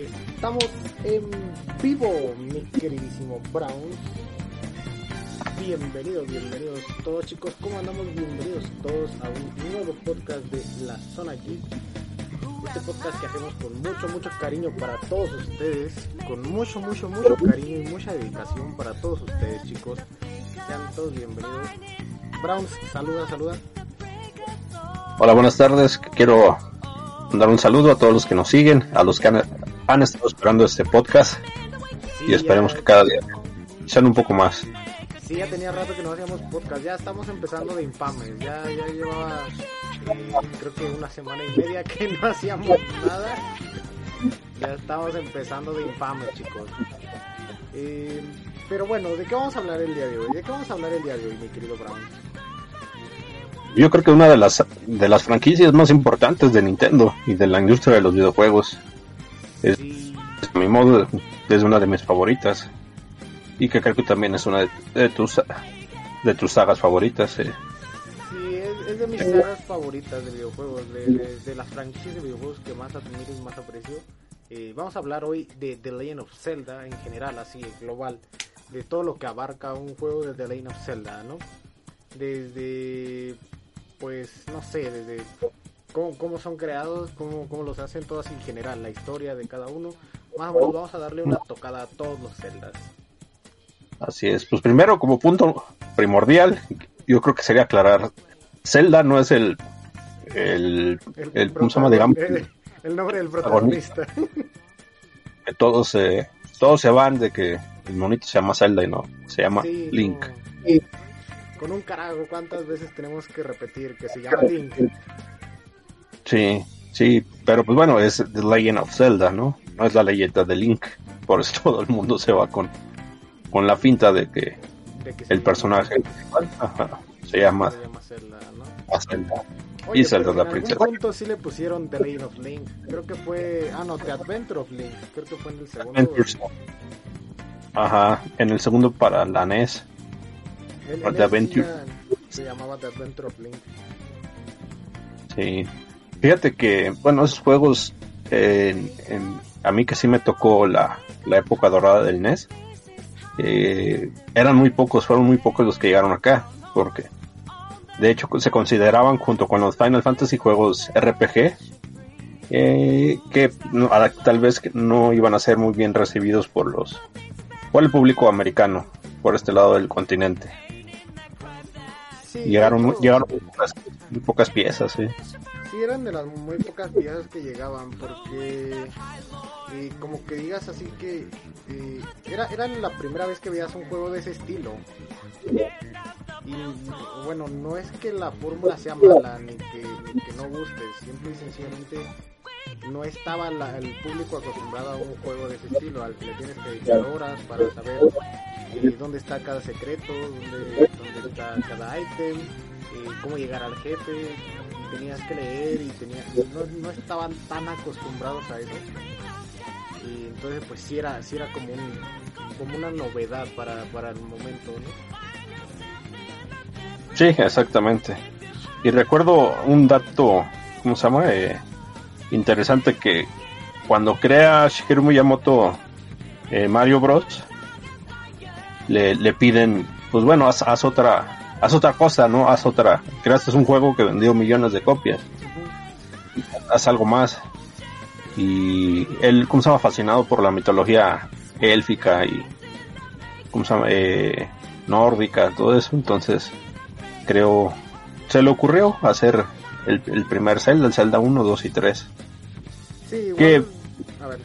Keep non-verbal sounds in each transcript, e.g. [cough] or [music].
Estamos en vivo, mi queridísimo Brown. Bienvenidos, bienvenidos todos chicos, ¿cómo andamos? Bienvenidos todos a un nuevo podcast de La Zona Geek. Este podcast que hacemos con mucho, mucho cariño para todos ustedes, con mucho, mucho, mucho cariño y mucha dedicación para todos ustedes chicos. Sean todos bienvenidos. Brown, saluda, saluda. Hola, buenas tardes. Quiero dar un saludo a todos los que nos siguen, a los que han, han estado esperando este podcast Sí, y esperemos ya- que cada día sean un poco más. Sí, ya tenía rato que no hacíamos podcast, ya estamos empezando de infames, ya, ya llevaba eh, creo que una semana y media que no hacíamos nada, ya estamos empezando de infames chicos. Eh, pero bueno, ¿de qué vamos a hablar el día de hoy? ¿De qué vamos a hablar el día de hoy, mi querido Brown? Yo creo que una de las de las franquicias más importantes de Nintendo y de la industria de los videojuegos es, mi modo es una de mis favoritas y que creo que también es una de, tus de tus sagas favoritas. eh. sí es, es de mis sagas favoritas de videojuegos, de, de- de las franquicias de videojuegos que más admiro y más aprecio. Eh, vamos a hablar hoy de The Legend of Zelda en general, así global, de todo lo que abarca un juego de The Legend of Zelda, ¿no? Desde, pues, no sé, desde cómo, cómo son creados, cómo, cómo los hacen todos en general, la historia de cada uno. Más o menos vamos a darle una tocada a todos los Zeldas. Así es. Pues primero como punto primordial, yo creo que sería aclarar Zelda no es el el, el ¿cómo se llama? digamos el nombre del protagonista. [laughs] que todos eh, todos se van de que el monito se llama Zelda y no se llama Sí, Link. no. Con un carajo, ¿cuántas veces tenemos que repetir que se llama Link? Sí, sí, pero pues bueno, es The Legend of Zelda, ¿no? No es la leyenda de Link. Por eso [laughs] todo el mundo se va con, con la finta de que De que se el personaje principal, se llama se llama Zelda, ¿no? a Zelda. Oye, Y Zelda la en algún princesa. punto sí le pusieron The Legend of Link. Creo que fue. Ah, no, The Adventure of Link. Creo que fue en el segundo. Ajá, en el segundo para la NES. El- The en ese Adventure. Se llamaba The Adventure of Link. Sí. Fíjate que, bueno, esos juegos, eh, en- a mí que sí me tocó la, la época dorada del NES, eh, eran muy pocos, fueron muy pocos los que llegaron acá, porque de hecho se consideraban junto con los Final Fantasy juegos RPG, eh, que no- tal vez no iban a ser muy bien recibidos por los, por el público americano, por este lado del continente. Sí, Llegaron, muy- llegaron muy pocas, muy pocas piezas, sí. Sí, eran de las muy pocas piezas que llegaban, porque eh, como que digas así que eh, era, era la primera vez que veías un juego de ese estilo. Y bueno, no es que la fórmula sea mala ni que, ni que no guste, simple y sencillamente no estaba la- el público acostumbrado a un juego de ese estilo, al que le tienes que dedicar horas para saber eh, dónde está cada secreto, dónde, dónde está cada ítem, eh, cómo llegar al jefe, tenías que leer y tenías, no, no estaban tan acostumbrados a eso. Y entonces pues sí era, sí era como un, como una novedad para, para el momento, ¿no? Sí, exactamente. Y recuerdo un dato, ¿cómo se llama? Eh, interesante que cuando crea Shigeru Miyamoto eh, Mario Bros, le, le piden, pues bueno, haz, haz otra, haz otra cosa, ¿no? Haz otra. Creaste un juego que vendió millones de copias, haz algo más. Y él, ¿cómo se llama? Fascinado por la mitología élfica y, ¿cómo se llama? Eh, nórdica, todo eso. Entonces, creo, se le ocurrió hacer el, el primer Zelda, el Zelda 1, 2 y 3. Sí, igual, ver,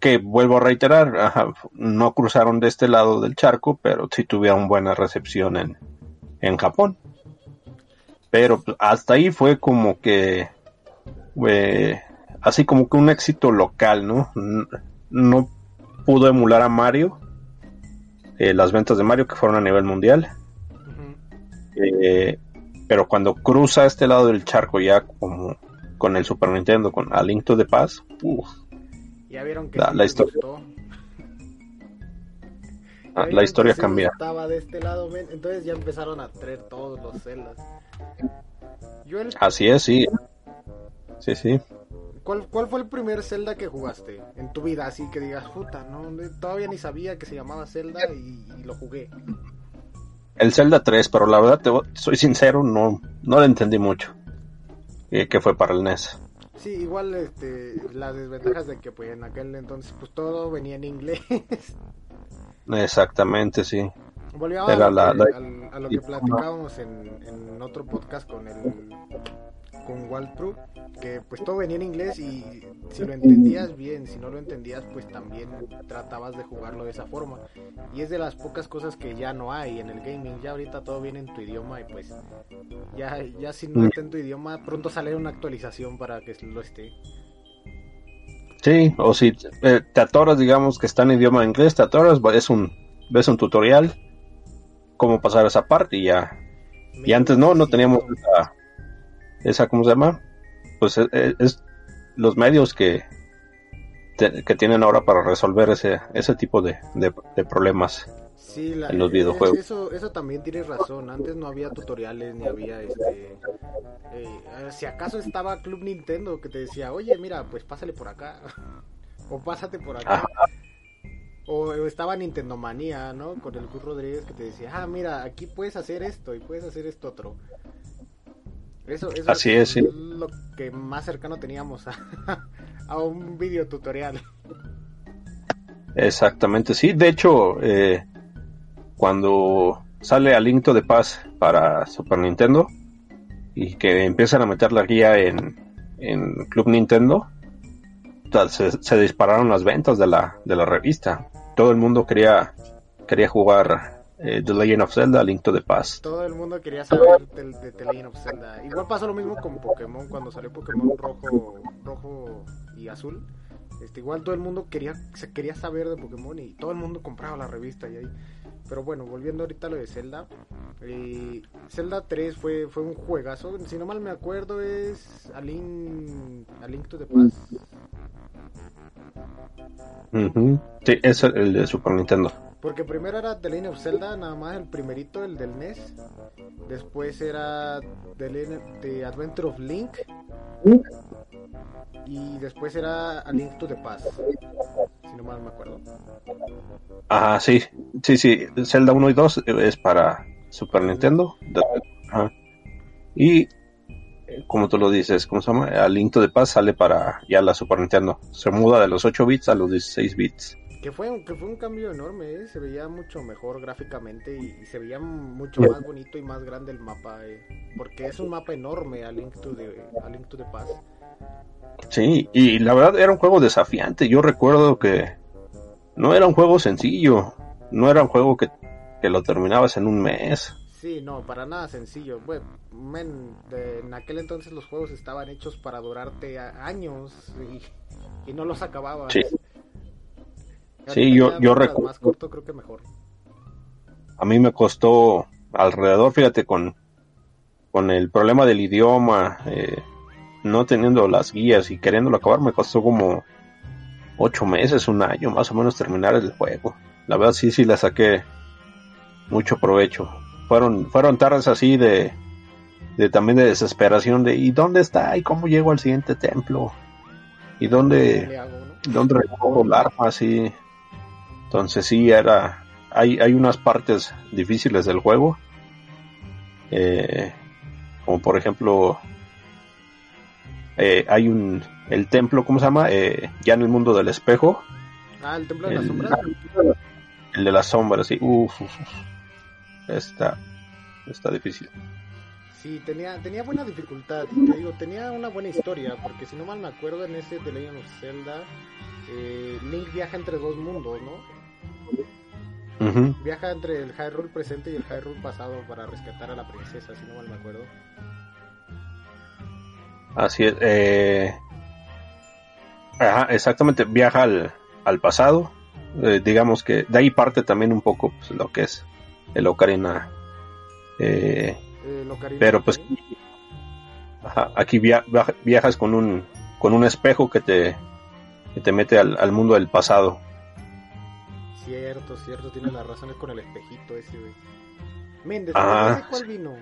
que vuelvo a reiterar, ajá, no cruzaron de este lado del charco, pero sí tuvieron buena recepción en, en Japón. Pero pues, hasta ahí fue como que, eh, así como que un éxito local, ¿no? No pudo emular a Mario, eh, las ventas de Mario que fueron a nivel mundial. Eh, pero cuando cruza este lado del charco ya como con el Super Nintendo, con A Link to the Past, uf, Ya vieron que La- sí la historia- gustó. ah, la historia sí cambia. Estaba de este lado, men, entonces ya empezaron a traer todos los celdas. Yo el Así es, sí. Sí, sí. ¿cuál, ¿cuál fue el primer Zelda que jugaste en tu vida? Así que digas, puta, no, todavía ni sabía que se llamaba Zelda y, lo jugué. El Zelda 3, pero la verdad, te, soy sincero, no, no lo entendí mucho. Eh, que fue para el NES. Sí, igual este, las desventajas de que pues en aquel entonces pues todo venía en inglés. [laughs] Exactamente, sí. Volviendo a, lo que platicábamos en, en otro podcast con el con Waltproof, que pues todo venía en inglés y si lo entendías bien, si no lo entendías pues también tratabas de jugarlo de esa forma. Y es de las pocas cosas que ya no hay en el gaming, ya ahorita todo viene en tu idioma y pues ya, ya si no está en tu idioma pronto sale una actualización para que lo esté. Sí, o si eh, te atoras, digamos que está en idioma inglés, te atoras, es un, ves un tutorial, cómo pasar esa parte y ya. Y antes no, no teníamos esa, esa ¿cómo se llama? Pues eh, eh, es, los medios que, que tienen ahora para resolver ese, ese tipo de, de, problemas en los videojuegos. Eso, eso también tienes razón. Antes no había tutoriales ni había este. si acaso estaba Club Nintendo que te decía, oye, mira, pues pásale por acá. [laughs] o pásate por acá. O estaba Nintendo Manía, ¿no? Con el Gus Rodríguez que te decía, ah, mira, aquí puedes hacer esto y puedes hacer esto otro. Eso, eso Así es, lo que más cercano teníamos a, [laughs] a un video tutorial. Exactamente, sí. De hecho, eh, cuando sale a Link to the Past para Super Nintendo y que empiezan a meter la guía en, en Club Nintendo, se, se, dispararon las ventas de la, de la revista todo el mundo quería, quería jugar eh, The Legend of Zelda, Link to the Past. Todo el mundo quería saber de, The Legend of Zelda. Igual pasó lo mismo con Pokémon cuando salió Pokémon rojo, rojo y azul. Este, igual todo el mundo quería, se quería saber de Pokémon y todo el mundo compraba la revista y ahí. Pero bueno, volviendo ahorita a lo de Zelda. Eh, Zelda 3 fue, fue un juegazo. Si no mal me acuerdo es A Link, a Link to the Past. Sí, es el de Super Nintendo. Porque primero era The Legend of Zelda, nada más el primerito, el del NES. Después era The, Adventure of Link. Y después era A Link to the Past. Si no mal me acuerdo. Ah, sí. Sí, sí. Zelda 1 y 2 es para Super Nintendo. Y como tú lo dices, ¿cómo se llama? Al Link de Paz sale para ya la Super Nintendo. Se muda de los 8 bits a los 16 bits. Que fue, un, que fue un cambio enorme, ¿eh? se veía mucho mejor gráficamente y, se veía mucho más bonito y más grande el mapa, ¿eh? porque es un mapa enorme a Link to the, a Link to the Past. Sí, y la verdad era un juego desafiante. Yo recuerdo que no era un juego sencillo, no era un juego que, que lo terminabas en un mes. Sí, no, para nada sencillo. Bueno, en aquel entonces los juegos estaban hechos para durarte años y, no los acababas. Sí, sí yo, yo recuerdo. Más corto creo que mejor. A mí me costó alrededor, fíjate, con, con el problema del idioma, eh, no teniendo las guías y queriéndolo acabar, me costó como ocho meses, un año más o menos terminar el juego. La verdad sí, sí le saqué mucho provecho fueron, fueron tardes así de, de también de desesperación de ¿y dónde está? ¿y cómo llego al siguiente templo? ¿y dónde, dónde recojo el arma? Así. Entonces sí, era, hay, hay unas partes difíciles del juego, eh, como por ejemplo, eh, hay un, el templo, ¿cómo se llama? Eh, ya en el mundo del espejo. Ah, el templo de las sombras. El de las sombras, sí. Uf, uf, uf está, está difícil. Sí, tenía, tenía buena dificultad, te digo, tenía una buena historia, porque si no mal me acuerdo en ese The Legend of Zelda, eh, Link viaja entre dos mundos, ¿no? Viaja entre el Hyrule presente y el Hyrule pasado para rescatar a la princesa, si no mal me acuerdo. Así es, eh... Ajá, exactamente, viaja al, al pasado, eh, digamos que de ahí parte también un poco pues, lo que es el Ocarina. Eh, pero pues aquí viajas con un con un espejo que te que te mete al, mundo del pasado. Cierto, cierto, tienes las razones con el espejito ese, güey. Méndez, ah, cuál vino?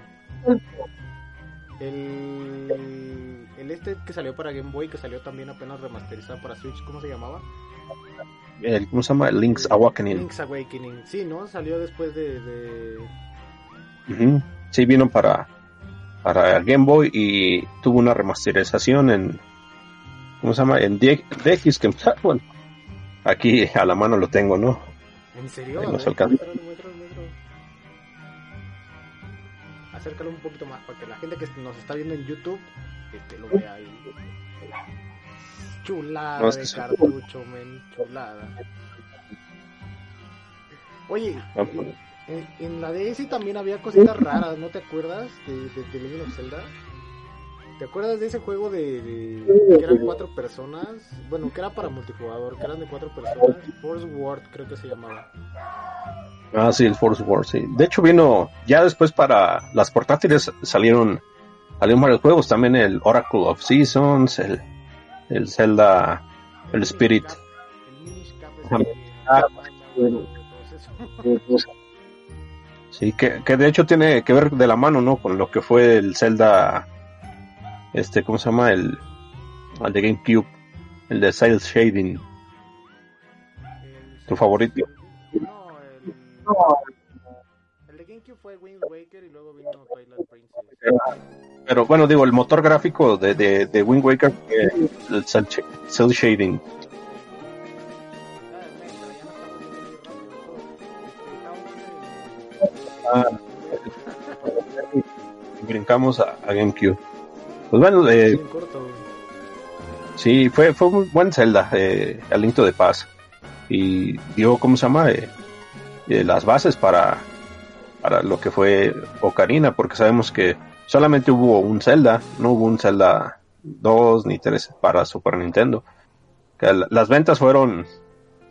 El, el este que salió para Game Boy, que salió también apenas remasterizado para Switch, ¿cómo se llamaba? El, ¿Cómo se llama? Link's Awakening. Link's Awakening, sí, ¿no? Salió después de... de... Ujú. Sí, vino para, para Game Boy y tuvo una remasterización en. ¿Cómo se llama? En DX. Que, [laughs] bueno, aquí a la mano lo tengo, ¿no? ¿En serio? Ahí nos alcanza. Acércalo un poquito más para que la gente que nos está viendo en YouTube este, lo vea ahí. Chulada No, de cartucho, men, chulada. Oye, Ah, pues. en, en la DS también había cositas raras, ¿no te acuerdas? De, de, de Legend of Zelda. ¿Te acuerdas de ese juego de, de- que eran cuatro personas? Bueno, que era para multijugador, que eran de cuatro personas. Force Word creo que se llamaba. Ah, sí, el Force Wars, sí. De hecho, vino. Ya después para las portátiles salieron. Salieron varios juegos. También el Oracle of Seasons, el, el Zelda. El Spirit. Ah, ah. Sí, que, que de hecho tiene que ver de la mano, ¿no? Con lo que fue el Zelda. Este, ¿cómo se llama? El, el de GameCube. El de Cell Shading. Tu favorito. No, el, el de GameCube fue Wind Waker y luego vino Twilight Princess. Pero bueno, digo, el motor gráfico de, de, de Wind Waker fue el Cell, Sh- Cell Shading. Ah, Brincamos a, a GameCube. Pues bueno, eh. Sí, fue, fue un buen Zelda, eh, Aliento de Paz. Y dio, ¿cómo se llama? Eh, eh, las bases para, para lo que fue Ocarina, porque sabemos que solamente hubo un Zelda, no hubo un Zelda 2 ni 3 para Super Nintendo. Que la- las ventas fueron,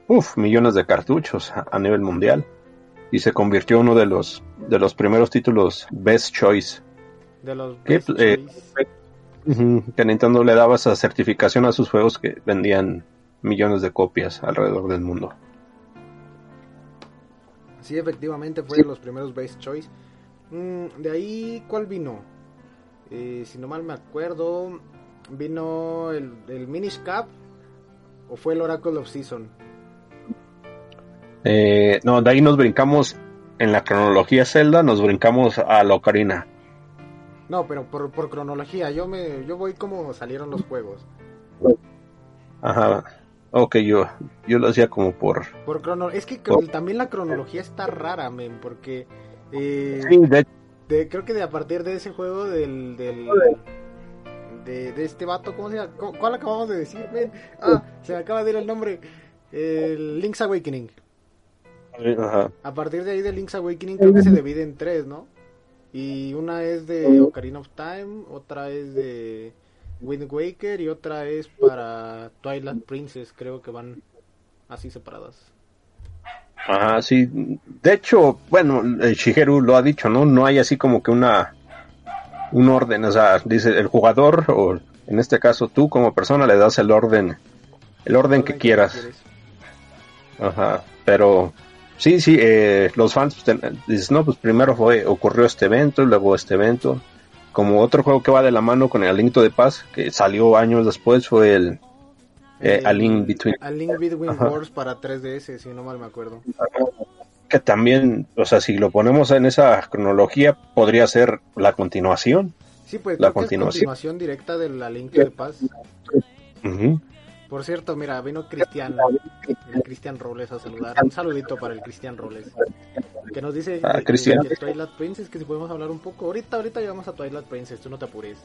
uf, millones de cartuchos a, nivel mundial. Y se convirtió en uno de los, de los primeros títulos Best Choice De los ¿Qué, Best eh, Choice. Que Nintendo le daba esa certificación a sus juegos que vendían millones de copias alrededor del mundo. Sí, efectivamente fue de los primeros Best Choice. Mm, de ahí, ¿cuál vino? Eh, si no mal me acuerdo, vino el, el Minish Cap o fue el Oracle of Season. Eh, no, de ahí nos brincamos en la cronología Zelda, nos brincamos a la Ocarina. No, pero por, por cronología, yo me yo voy como salieron los juegos. Ajá. Ok, yo, yo lo hacía como por... Por crono es que también la cronología está rara, men, porque eh, Sí, de de- creo que de a partir de ese juego del, del de, de este vato, ¿cómo se llama? ¿Cu- ¿Cuál acabamos de decir? Ah, se me acaba de ir el nombre. El Link's Awakening. ajá. A partir de ahí de Link's Awakening creo que se divide en tres, ¿no? Y una es de Ocarina of Time, otra es de Wind Waker y otra es para Twilight Princess, creo que van así separadas. Ajá, sí. De hecho, bueno, Shigeru lo ha dicho, ¿no? No hay así como que una un orden, o sea, dice el jugador o en este caso tú como persona le das el orden el orden que quieras. Ajá, pero sí, sí, eh, los fans pues, dicen, no, pues primero fue, ocurrió este evento luego este evento. Como otro juego que va de la mano con el Aliento de Paz, que salió años después, fue el eh, A Link Between, A Link Between Ajá. Wars para 3DS, si no mal me acuerdo. que también, o sea, si lo ponemos en esa cronología, podría ser la continuación. Sí, pues La continuación. continuación directa de la Link de Paz. Ujú. Por cierto, mira, vino Cristian, el Cristian Robles a saludar. Un saludito para el Cristian Robles. Que nos dice Ah, Cristian. que Twilight Princess, que si podemos hablar un poco. Ahorita, ahorita llegamos a Twilight Princess, tú no te apures.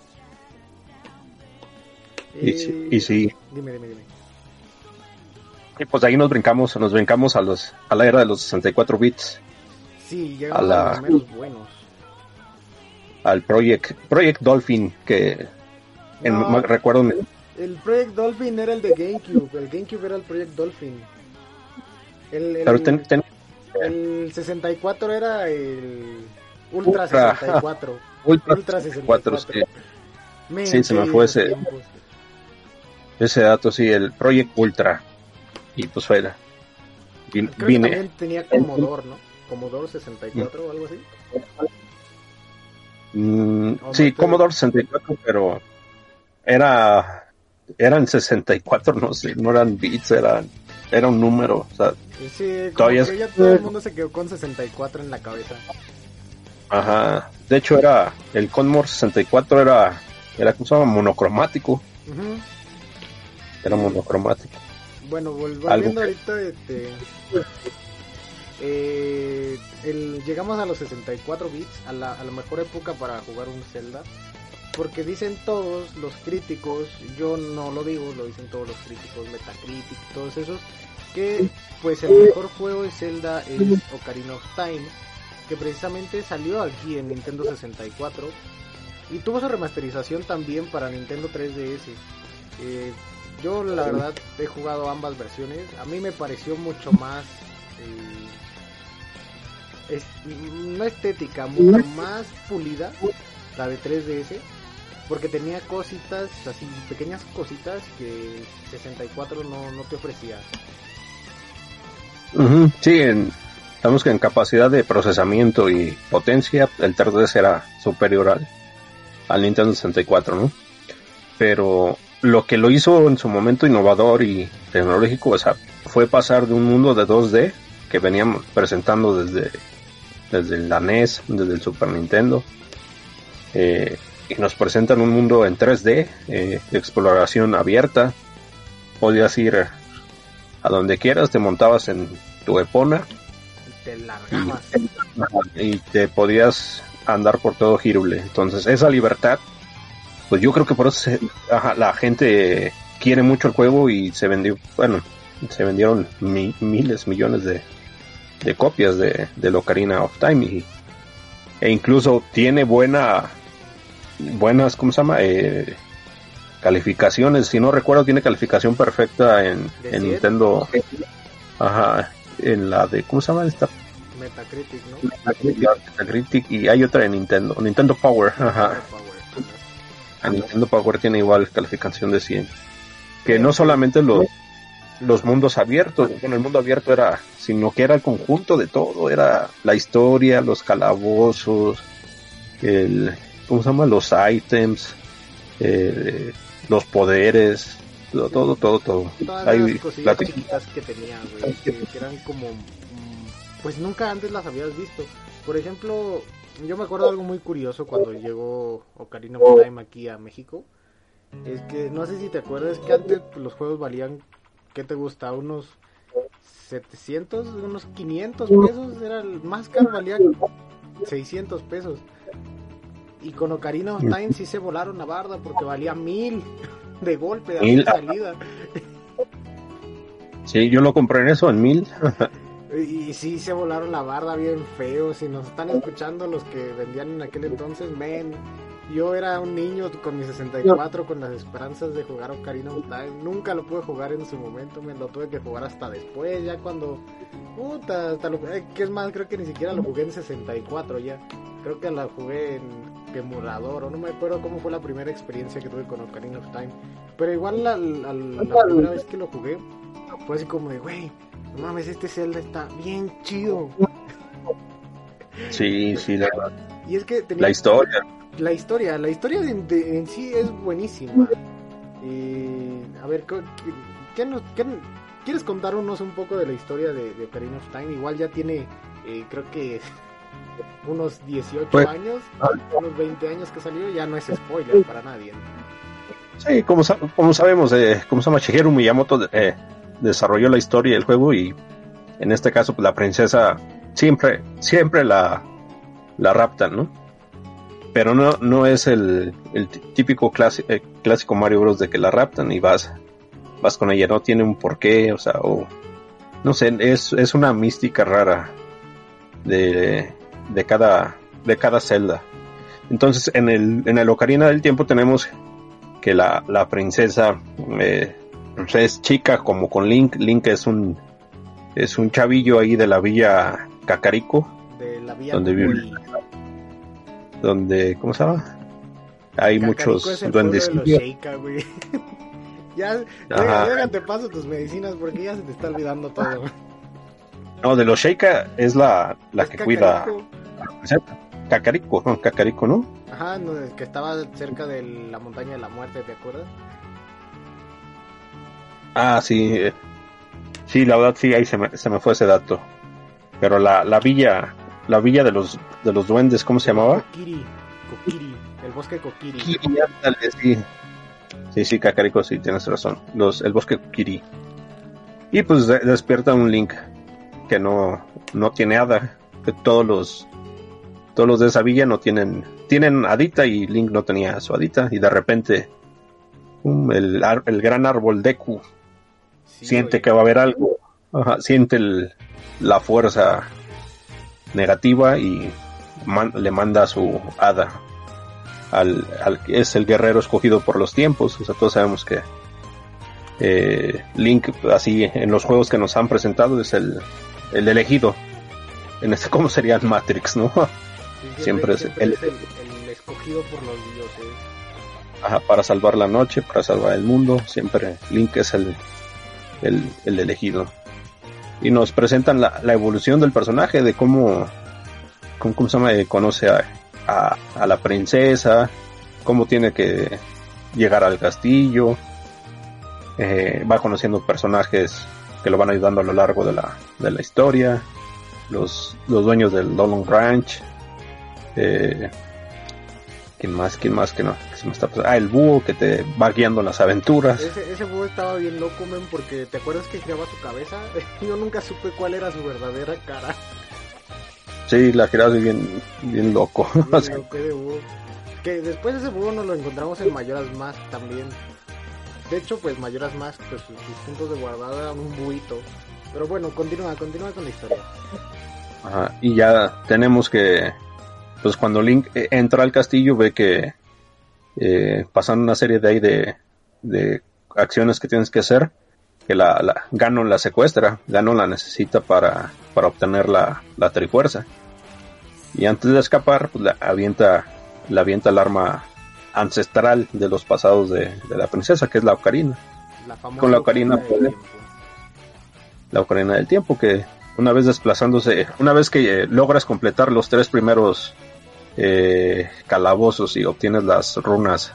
Y, Eh, sí- y sí, Dime, dime, dime. y pues ahí nos brincamos, nos brincamos a los a la era de los 64 bits, Sí, llegamos a, A la- los menos buenos. al Project Project Dolphin, que en- No. me recuerdo El Project Dolphin era el de GameCube. El GameCube era el Project Dolphin. El, el, pero ten- ten- el 64 era el Ultra, Ultra. 64. [laughs] Ultra Ultra 64, 64. sí. Men, Sí, se me fue ese- tiempos. Ese dato, sí, el Project Ultra. Y pues fue, Creo vine, que también tenía Commodore, ¿no? Commodore 64 o algo así. mm, Oh, sí, no, Commodore 64, pero era, eran 64, no sé, no eran bits, eran, era un número, o sea, sí, todavía ya todo el mundo se quedó con 64 en la cabeza. Ajá, de hecho era, el Conmore 64 era, era, ¿cómo se llama? Monocromático. Era monocromático. Bueno, volviendo ahorita, este, eh, llegamos a los 64 bits, a la, a la mejor época para jugar un Zelda. Porque dicen todos los críticos, yo no lo digo, lo dicen todos los críticos, Metacritic, todos esos, que pues el mejor juego de Zelda es Ocarina of Time, que precisamente salió aquí en Nintendo 64 y tuvo su remasterización también para Nintendo 3DS. Eh, yo la verdad he jugado ambas versiones, a mí me pareció mucho más... Eh, no estética, mucho más pulida la de 3DS porque tenía cositas, así pequeñas cositas que 64 no, no te ofrecía. sí, en, sabemos que en capacidad de procesamiento y potencia el 3DS era superior al, al Nintendo 64, ¿no? Pero lo que lo hizo en su momento innovador y tecnológico o sea, fue pasar de un mundo de 2D que veníamos presentando desde, desde la NES, desde el Super Nintendo, eh, y nos presentan un mundo en 3D, eh, de exploración abierta. Podías ir a donde quieras, te montabas en tu epona y te, podías andar por todo Girule. Entonces, esa libertad, pues yo creo que por eso la gente quiere mucho el juego y se vendió, bueno, se vendieron miles, millones de, de copias de, de Ocarina of Time e incluso tiene buena buenas, ¿cómo se llama? Eh, calificaciones. Si no recuerdo, tiene calificación perfecta en, Nintendo. Ajá, en la de, ¿cómo se llama esta? Metacritic, ¿no? Metacritic, y hay otra en Nintendo, Nintendo Power, ajá. A Nintendo Power tiene igual calificación de 100. Que no solamente los, los mundos abiertos, bueno, el mundo abierto era, sino que era el conjunto de todo, era la historia, los calabozos, el, ¿cómo se llama? Los items, eh, los poderes, todo, todo, todo. todo. Todas Hay, las cositas chiquitas que tenía, güey, que, eran como, mm, pues nunca antes las habías visto. Por ejemplo, yo me acuerdo de algo muy curioso cuando llegó Ocarina of Time aquí a México. Es que, no sé si te acuerdas que antes los juegos valían, ¿qué te gusta? Unos 700, unos 500 pesos, era el más caro, valía 600 pesos. Y con Ocarina of Time sí se volaron a barda porque valía mil de golpe de salida. Sí, yo lo compré en eso, en mil. [laughs] y sí se volaron la barda bien feo. Si nos están escuchando los que vendían en aquel entonces, men. Yo era un niño con mi 64 con las esperanzas de jugar Ocarina of Time. Nunca lo pude jugar en su momento, me lo tuve que jugar hasta después, ya cuando... Puta, hasta lo... Eh, que es más, creo que ni siquiera lo jugué en 64 ya. Creo que la jugué en emulador, o no me acuerdo cómo fue la primera experiencia que tuve con Ocarina of Time. Pero igual la, la, primera vez que lo jugué, fue así como de, güey, no mames, este Zelda está bien chido. Sí, sí, la Y es que la historia. La historia, la historia en sí es buenísima. Y, a ver, ¿qué, ¿quieres contarnos un poco de la historia de, de Ocarina of Time? Igual ya tiene, eh, creo que [laughs] unos 18 pues, años, ah. unos 20 años que salió, ya no es spoiler para nadie. Sí, como, como sabemos, eh, como se llama Shigeru Miyamoto eh, desarrolló la historia del juego y en este caso pues, la princesa siempre siempre la, la raptan, ¿no? Pero no, no es el, el típico eh, clásico Mario Bros. de que la raptan y vas, vas con ella, no tiene un porqué, o sea, o no sé, es, es una mística rara de, de cada, de cada celda. Entonces, en el, en el Ocarina del Tiempo tenemos que la, la princesa eh, es chica como con Link. Link es un, es un chavillo ahí de la villa Cacarico. De la villa donde vive. Donde, ¿cómo se llama? Hay muchos duendes. [laughs] ya, ya te paso tus medicinas porque ya se te está olvidando todo. No, de los Sheikah es la, la que cuida Cacarico, no, [laughs] Cacarico, ¿no? Ajá, que estaba cerca de la montaña de la muerte, ¿te acuerdas? Ah, sí. Sí, la verdad sí, ahí se me, se me fue ese dato. Pero la, la villa, la villa de los de los duendes, ¿cómo se llamaba? Kokiri, Kokiri, el bosque Kokiri. sí. Sí, sí, Cacarico, sí, tienes razón. Los, el bosque Kokiri. Y pues despierta un Link que no, no tiene hada, que todos los todos los de esa villa no tienen tienen hadita y Link no tenía su hadita y de repente el, el, gran árbol Deku siente que va a haber algo, siente la fuerza negativa y le manda su hada al, al es el guerrero escogido por los tiempos, o sea, todos sabemos que eh, Link así en los juegos que nos han presentado es el, el elegido en este cómo sería Matrix, ¿no? [laughs] siempre, es, el, escogido por los dioses. Ajá, para salvar la noche, para salvar el mundo, siempre Link es el, el, elegido. Y nos presentan la, la, evolución del personaje, de cómo, cómo, se llama, conoce a, a, la princesa, cómo tiene que llegar al castillo, eh, va conociendo personajes que lo van ayudando a lo largo de la, de la historia, los, los dueños del Long Ranch, eh, ¿quién más? ¿Quién más que no? se me está Ah, el búho que te va guiando las aventuras. Ese, ese búho estaba bien loco, men, porque ¿te acuerdas que giraba su cabeza? [laughs] Yo nunca supe cuál era su verdadera cara. Sí, la giraba bien, bien loco. [laughs] Que después ese búho nos lo encontramos en Mayoras Más también. De hecho, pues Mayoras Más, pues sus, puntos de guardado eran un buito. Pero bueno, continúa, continúa con la historia. Ajá, y ya tenemos que pues cuando Link eh, entra al castillo ve que eh, pasan una serie de ahí de, acciones que tienes que hacer, que la, la Ganon la secuestra, Ganon la necesita para, para obtener la, la trifuerza. Y antes de escapar, pues la avienta, la avienta el arma ancestral de los pasados de, la princesa, que es la ocarina. Con la ocarina la ocarina del tiempo, que una vez desplazándose, una vez que eh, logras completar los tres primeros eh, calabozos y obtienes las runas,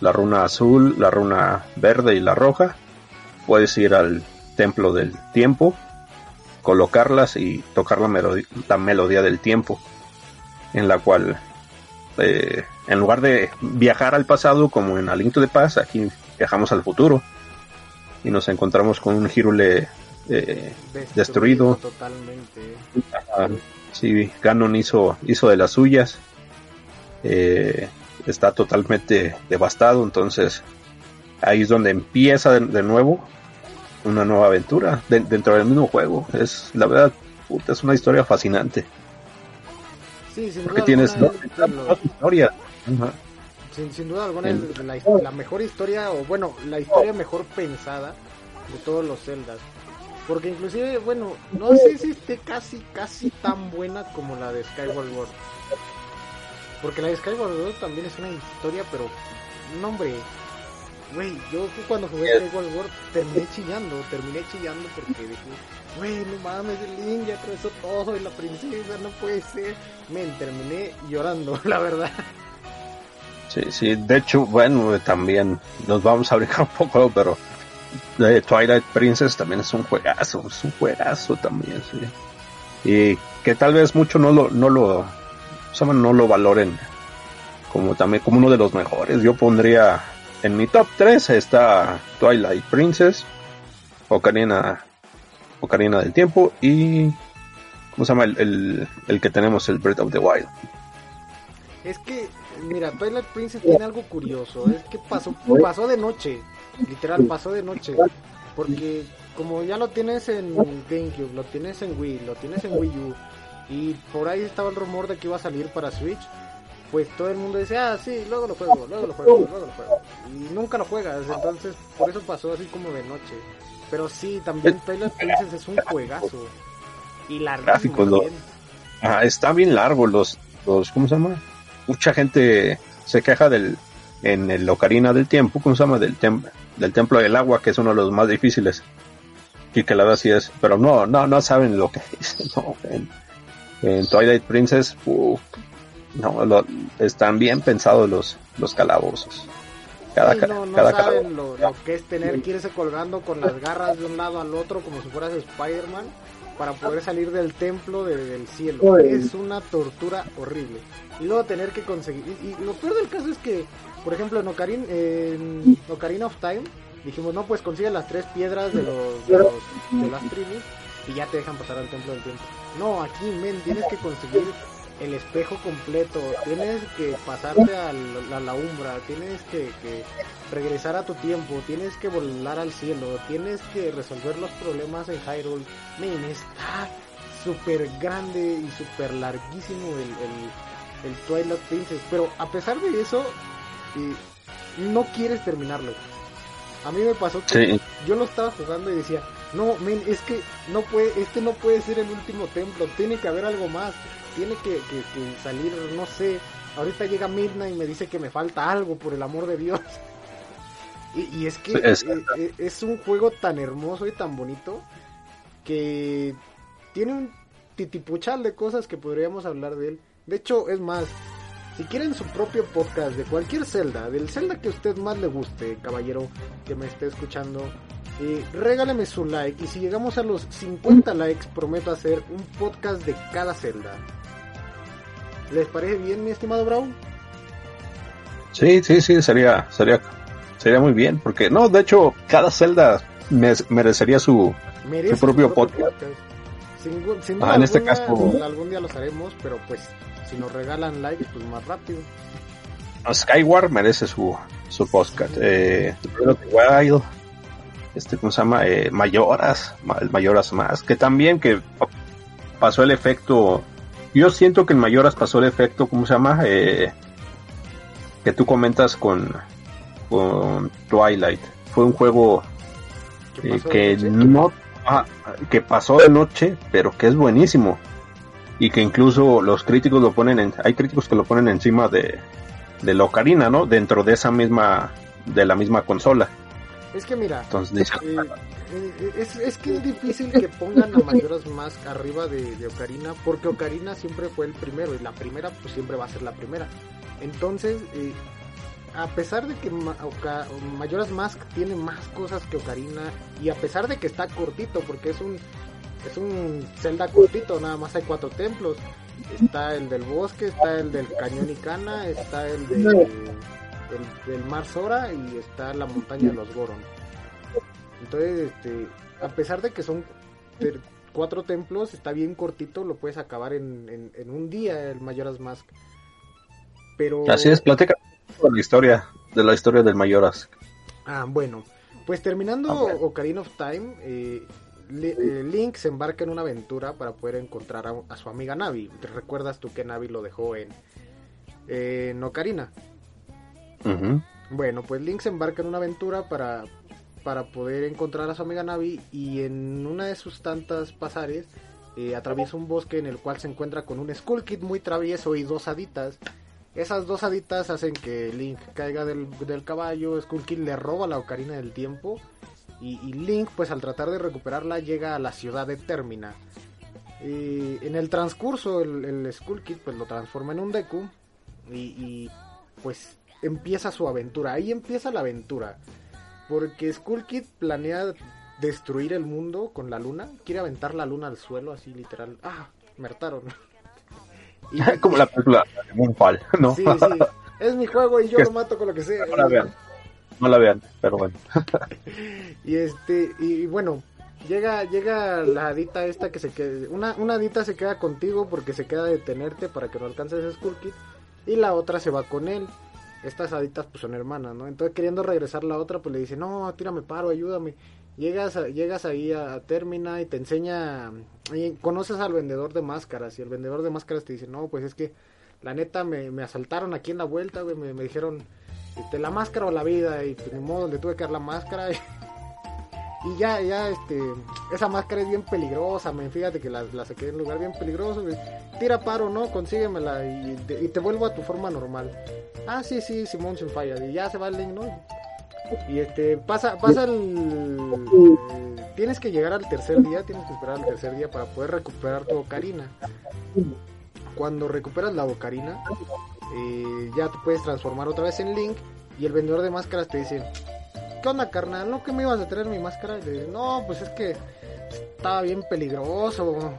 la runa azul, la runa verde y la roja, puedes ir al templo del tiempo, colocarlas y tocar la, melodía del tiempo, en la cual, eh, en lugar de viajar al pasado como en Aliento de Paz, aquí viajamos al futuro y nos encontramos con un Hirule eh, destruido. Totalmente. Sí, Ganon hizo, hizo de las suyas. Eh, está totalmente devastado, entonces ahí es donde empieza de, nuevo una nueva aventura dentro del mismo juego. Es la verdad, puta, es una historia fascinante. Sí, sin Porque tienes dos, historias. Sin, duda alguna es la, la, mejor historia, o bueno, la historia mejor pensada de todos los Zeldas. Porque inclusive, bueno, no sé si esté casi, casi tan buena como la de Skyward World. Porque la de Skyward World también es una historia, pero, no hombre, güey, yo cuando jugué Skyward World terminé chillando, terminé chillando porque dije, güey, no mames, el Link ya atravesó todo y la princesa no puede ser. Men, terminé llorando, [laughs] la verdad. Sí, sí, de hecho, bueno, también nos vamos a brincar [laughs] un poco, pero Twilight Princess también es un juegazo, es un juegazo también, sí. Y que tal vez mucho no lo, no lo, no lo valoren como también como uno de los mejores. Yo pondría en mi top 3 está Twilight Princess, Ocarina, Ocarina del Tiempo y ¿cómo se llama el, el, que tenemos el Breath of the Wild? Es que mira, Twilight Princess tiene algo curioso, es que pasó pasó de noche literal pasó de noche. Porque como ya lo tienes en GameCube, lo tienes en Wii, lo tienes en Wii U, y por ahí estaba el rumor de que iba a salir para Switch, pues todo el mundo dice, ah, sí, luego lo juego, luego lo juego, luego lo juego. Y nunca lo juegas, entonces por eso pasó así como de noche. Pero sí, también Twilight Princess es un juegazo. Y largo ¿no? Ah, está bien largo los, los, ¿cómo se llama? Mucha gente se queja del, en el Ocarina del Tiempo, ¿cómo se llama? Del, del Templo del Agua, que es uno de los más difíciles. Y que la verdad sí es, pero no, no, no saben lo que [laughs] es. en, Twilight Princess, No, lo, están bien pensados los, los calabozos. Cada, no, no saben lo, que es tener que irse colgando con las garras de un lado al otro como si fueras Spider-Man para poder salir del templo del cielo. Es una tortura horrible. Y luego tener que conseguir... Y, lo peor del caso es que, por ejemplo, en Ocarina, en Ocarina of Time, dijimos, no, pues consigue las tres piedras de, los, de, de las tribus y ya te dejan pasar al templo del tiempo. No, aquí, men, tienes que conseguir el espejo completo, tienes que pasarte a la, umbra, tienes que, regresar a tu tiempo, tienes que volar al cielo, tienes que resolver los problemas en Hyrule. Men, está súper grande y súper larguísimo el, el, Twilight Princess, pero a pesar de eso, eh, no quieres terminarlo. A mí me pasó que yo lo estaba jugando y decía, no, men, es que no puede, este no puede ser el último templo, tiene que haber algo más tiene que, salir, no sé, ahorita llega Midna y me dice que me falta algo, por el amor de Dios. [laughs] Y, es que e, e, es, un juego tan hermoso y tan bonito que tiene un titipuchal de cosas que podríamos hablar de él. De hecho, es más, si quieren su propio podcast de cualquier Zelda, del Zelda que a usted más le guste, caballero que me esté escuchando, eh, regáleme su like y si llegamos a los 50 likes prometo hacer un podcast de cada Zelda. ¿Les parece bien, mi estimado Brown? Sí, sí, sí, sería, sería, sería muy bien, porque no, de hecho, cada celda merecería su, propio, podcast. Sin, ah, en este caso, algún día los haremos, pero pues si nos regalan likes, pues más rápido. Skyward merece su, su podcast. Eh, Wild, este, ¿cómo se llama? Eh, Mayoras, Mayoras más, que también que pasó el efecto yo siento que el Mayoras pasó el efecto, ¿cómo se llama? Eh, que tú comentas con, con Twilight. Fue un juego eh, que no ah, que pasó de noche, pero que es buenísimo y que incluso los críticos lo ponen en, hay críticos que lo ponen encima de de la Ocarina, ¿no? Dentro de esa misma de la misma consola. Es que mira, Entonces, eh, eh, es, es, que es difícil que pongan a Majora's Mask arriba de, Ocarina, porque Ocarina siempre fue el primero y la primera pues siempre va a ser la primera. Entonces, eh, a pesar de que Majora's Mask tiene más cosas que Ocarina y a pesar de que está cortito, porque es un es un Zelda cortito, nada más hay cuatro templos. Está el del bosque, está el del cañón Icana, está el del el, mar Sora y está la montaña de los Goron. Entonces, este, a pesar de que son cuatro templos, está bien cortito, lo puedes acabar en, en, un día el Mayoras Mask. Pero... Así es, platica la historia, de la historia del Mayoras. Ah, bueno, pues terminando Ocarina of Time, eh, Link se embarca en una aventura para poder encontrar a, su amiga Navi. ¿Te recuerdas tú que Navi lo dejó en, en Ocarina? Bueno, pues Link se embarca en una aventura para, para poder encontrar a su amiga Navi y en una de sus tantas pasares eh, atraviesa un bosque en el cual se encuentra con un Skull Kid muy travieso y dos haditas. Esas dos haditas hacen que Link caiga del, caballo, Skull Kid le roba la ocarina del tiempo y, Link pues al tratar de recuperarla llega a la ciudad de Termina. Y en el transcurso el, el Skull Kid pues lo transforma en un Deku y, y pues empieza su aventura. Ahí empieza la aventura. Porque Skull Kid planea destruir el mundo con la luna. Quiere aventar la luna al suelo, así literal. Ah, me hartaron. [laughs] Y, Como la película de ¿no? Sí, sí. Es mi juego y yo [laughs] lo mato con lo que sea. La vean. No la vean, pero bueno. [laughs] y este, y bueno, llega llega la adita esta que se queda. Una, una adita se queda contigo porque se queda a detenerte para que no alcances Skull Kid. Y la otra se va con él estas haditas pues son hermanas, ¿no? Entonces queriendo regresar la otra pues le dice, no, tírame paro, ayúdame. Llegas, llegas ahí a, Termina y te enseña, y conoces al vendedor de máscaras y el vendedor de máscaras te dice, no, pues es que la neta me, me asaltaron aquí en la vuelta, güey, me, me dijeron, este, la máscara o la vida y pues ni modo, donde tuve que dar la máscara. [laughs] Y, ya, ya, este, esa máscara es bien peligrosa, fíjate que la, la saqué en un lugar bien peligroso. Tira paro, ¿no? Consíguemela y te vuelvo a tu forma normal. Ah, sí, sí, Simón sin falla. Y ya se va el link, ¿no? Y este, pasa, pasa el... tienes que llegar al tercer día, tienes que esperar al tercer día para poder recuperar tu ocarina. cuando recuperas la bocarina, eh, ya te puedes transformar otra vez en Link y el vendedor de máscaras te dice, ¿qué onda carnal? ¿No que me ibas a traer mi máscara? No, pues es que estaba bien peligroso. [laughs]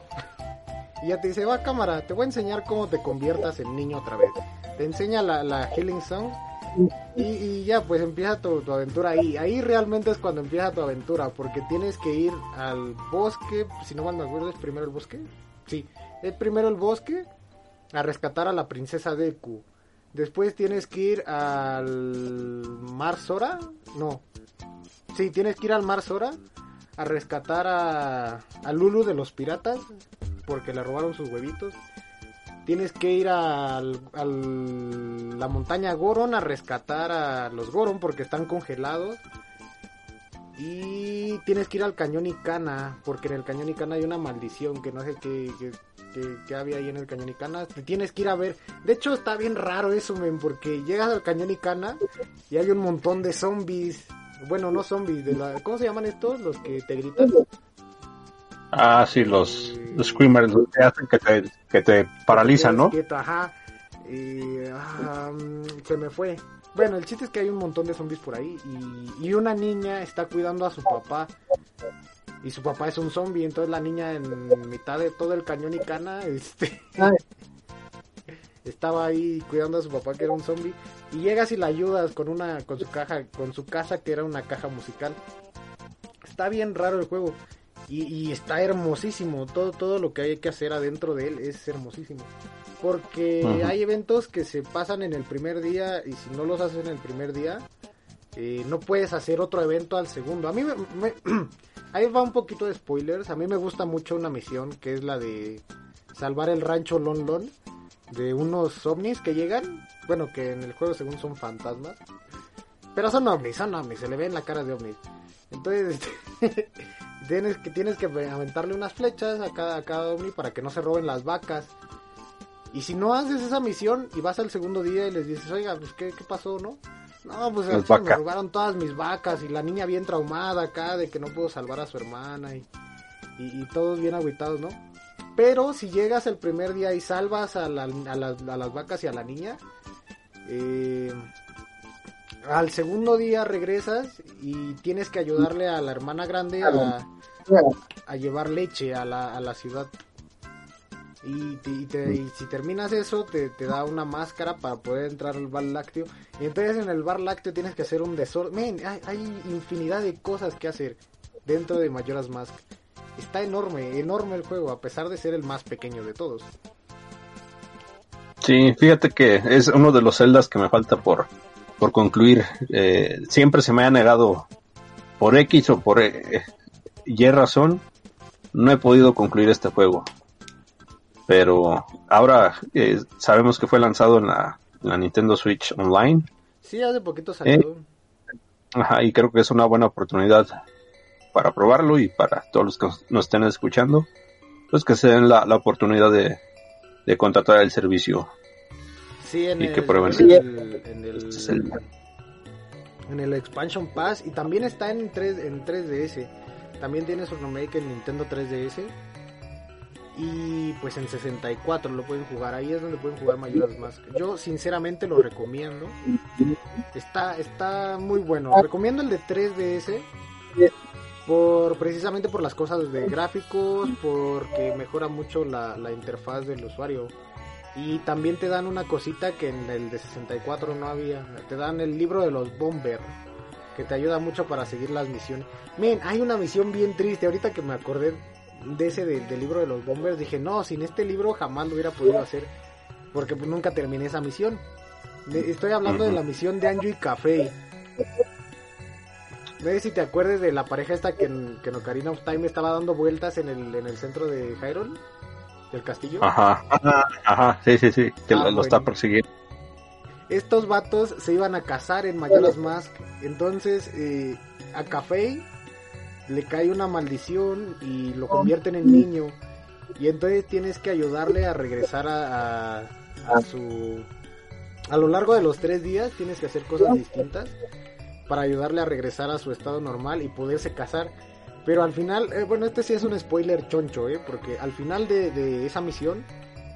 Y ya te dice, va cámara, te voy a enseñar cómo te conviertas en niño otra vez. Te enseña la, la Healing Song y, y ya pues empieza tu, tu aventura ahí. Ahí realmente es cuando empieza tu aventura, porque tienes que ir al bosque, si no mal me acuerdo, es primero el bosque. Sí, es primero el bosque a rescatar a la princesa Deku. Después tienes que ir al Mar Sora. No. Sí, tienes que ir al Mar Sora a rescatar a, a Lulu de los piratas porque le robaron sus huevitos. Tienes que ir al, al- la montaña Goron a rescatar a los Goron porque están congelados. Y tienes que ir al cañón Icana porque en el cañón Icana hay una maldición que no sé qué, qué había ahí en el cañón Icana. Te tienes que ir a ver. De hecho está bien raro eso, men, porque llegas al cañón Icana y hay un montón de zombies. Bueno, no zombies, de la, ¿cómo se llaman estos? Los que te gritan. Ah, sí, los, los screamers que hacen que te, que te paralizan, ¿no? Quieto, ajá. Y, ah, se me fue. Bueno, el chiste es que hay un montón de zombies por ahí y, y una niña está cuidando a su papá y su papá es un zombie, entonces la niña en mitad de todo el cañón y cana, [laughs] este, estaba ahí cuidando a su papá que era un zombie y llegas y la ayudas con una, con su caja, con su casa que era una caja musical. Está bien raro el juego y, y está hermosísimo, todo, todo lo que hay que hacer adentro de él es hermosísimo. Porque hay eventos que se pasan en el primer día y si no los haces en el primer día, eh, no puedes hacer otro evento al segundo. A mí me, [clears throat] ahí va un poquito de spoilers. A mí me gusta mucho una misión que es la de salvar el rancho Lon Lon de unos ovnis que llegan. Bueno, que en el juego según son fantasmas. Pero son ovnis, son ovnis, se le ven la cara de ovnis. Entonces, este, [laughs] tienes que tienes que aventarle unas flechas a cada, a cada ovni para que no se roben las vacas. Y si no haces esa misión y vas al segundo día y les dices, oiga, pues ¿qué, qué pasó, no? No, pues chile me robaron todas mis vacas y la niña bien traumada acá de que no puedo salvar a su hermana y, y, y todos bien agüitados, ¿no? Pero si llegas el primer día y salvas a, la- a las vacas y a la niña, eh, al segundo día regresas y tienes que ayudarle a la hermana grande a, a llevar leche a la, a la ciudad. Y, te- y te- y si terminas eso, te, te da una máscara para poder entrar al bar lácteo. Y entonces en el bar lácteo tienes que hacer un desorden. Hay, hay infinidad de cosas que hacer dentro de Majora's Mask. Está enorme, enorme el juego, a pesar de ser el más pequeño de todos. Sí, fíjate que es uno de los celdas que me falta por, por concluir. Eh, siempre se me ha negado por X o por eh, Y razón, no he podido concluir este juego. Pero ahora eh, sabemos que fue lanzado en la, en la Nintendo Switch Online. Sí, hace poquito salió. Ajá, y creo que es una buena oportunidad para probarlo y para todos los que nos estén escuchando, pues que se den la, la oportunidad de, de contratar el servicio. Sí, en Y el, que prueben. en el, en el- Este es el- en el Expansion Pass y también está en 3 en 3DS. También tiene su remake en Nintendo 3DS. Y pues en 64 lo pueden jugar. Ahí es donde pueden jugar Majora's Mask. Yo sinceramente lo recomiendo. Está está muy bueno. Recomiendo el de 3DS por precisamente por las cosas de gráficos, porque mejora mucho la, la interfaz del usuario. Y también te dan una cosita que en el de 64 no había. Te dan el libro de los Bomber. Que te ayuda mucho para seguir las misiones. Men, hay una misión bien triste. Ahorita que me acordé de ese de- del libro de los Bombers, dije, no, sin este libro jamás lo hubiera podido hacer. Porque pues, nunca terminé esa misión. De- estoy hablando de la misión de Anju y Café. No sé si te acuerdas de la pareja esta que en, que en Ocarina of Time estaba dando vueltas en el, en el centro de Hyrule, del castillo. Ajá, ajá, ajá, sí, sí, sí, que Ah, lo, lo está persiguiendo. estos vatos se iban a casar en Majora's Mask. Entonces, eh, a Café le cae una maldición y lo convierten en niño. Y entonces tienes que ayudarle a regresar a, a, a su... A lo largo de los tres días tienes que hacer cosas distintas para ayudarle a regresar a su estado normal y poderse casar. Pero al final, eh, bueno, este sí es un spoiler choncho, ¿eh? Porque al final de, de esa misión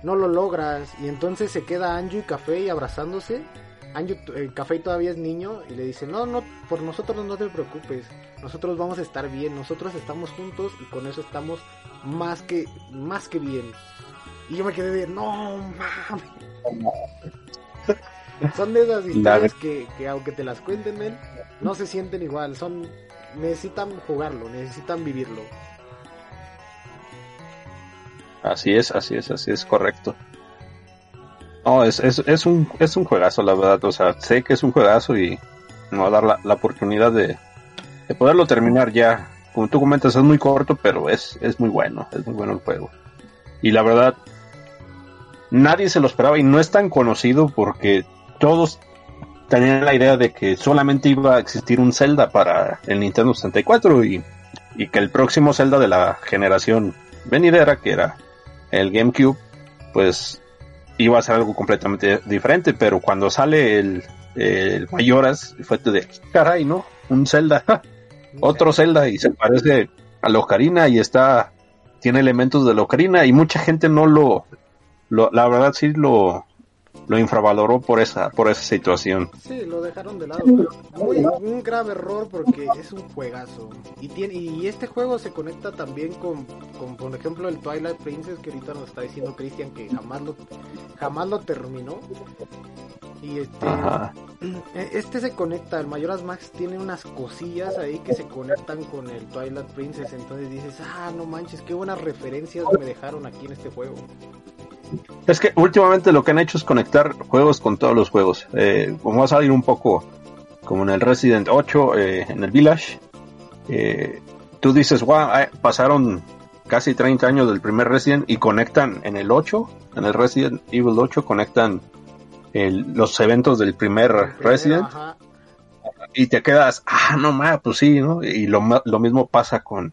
no lo logras. Y entonces se queda Anju y Café abrazándose. Anju, el Café todavía es niño y le dice, no, no, por nosotros no te preocupes, nosotros vamos a estar bien, nosotros estamos juntos y con eso estamos más que, más que bien. Y yo me quedé de, no mames. [laughs] Son de esas historias que, que aunque te las cuenten, men, no se sienten igual, son necesitan jugarlo, necesitan vivirlo. Así es, así es, así es correcto. No, es, es, es, un, es un juegazo, la verdad. O sea, sé que es un juegazo y me va a dar la, la oportunidad de, de, poderlo terminar ya. Como tú comentas, es muy corto, pero es, es muy bueno. Es muy bueno el juego. Y la verdad, nadie se lo esperaba y no es tan conocido porque todos tenían la idea de que solamente iba a existir un Zelda para el Nintendo 64 y, y que el próximo Zelda de la generación venidera, que era el GameCube, pues iba a ser algo completamente diferente, pero cuando sale el, el Mayoras, fue de caray, ¿no? Un Zelda, [laughs] otro Zelda y se parece a la Ocarina y está, tiene elementos de la Ocarina y mucha gente no lo, lo la verdad sí lo, lo infravaloró por esa por esa situación. Sí, lo dejaron de lado. Muy, un grave error porque es un juegazo. Y tiene y este juego se conecta también con, con por ejemplo el Twilight Princess que ahorita nos está diciendo Cristian que jamás lo jamás lo terminó. Y este [clears throat] este se conecta, el Mayoras Max tiene unas cosillas ahí que se conectan con el Twilight Princess, entonces dices, "Ah, no manches, qué buenas referencias me dejaron aquí en este juego." Es que últimamente lo que han hecho es conectar juegos con todos los juegos. Eh, vamos a salir un poco como en el Resident 8, eh, en el Village. Eh, tú dices, wow, pasaron casi 30 años del primer Resident y conectan en el 8, en el Resident Evil 8, conectan el, los eventos del primer Resident. Ajá. Y te quedas, ah, no más, pues sí, ¿no? Y lo, lo mismo pasa con,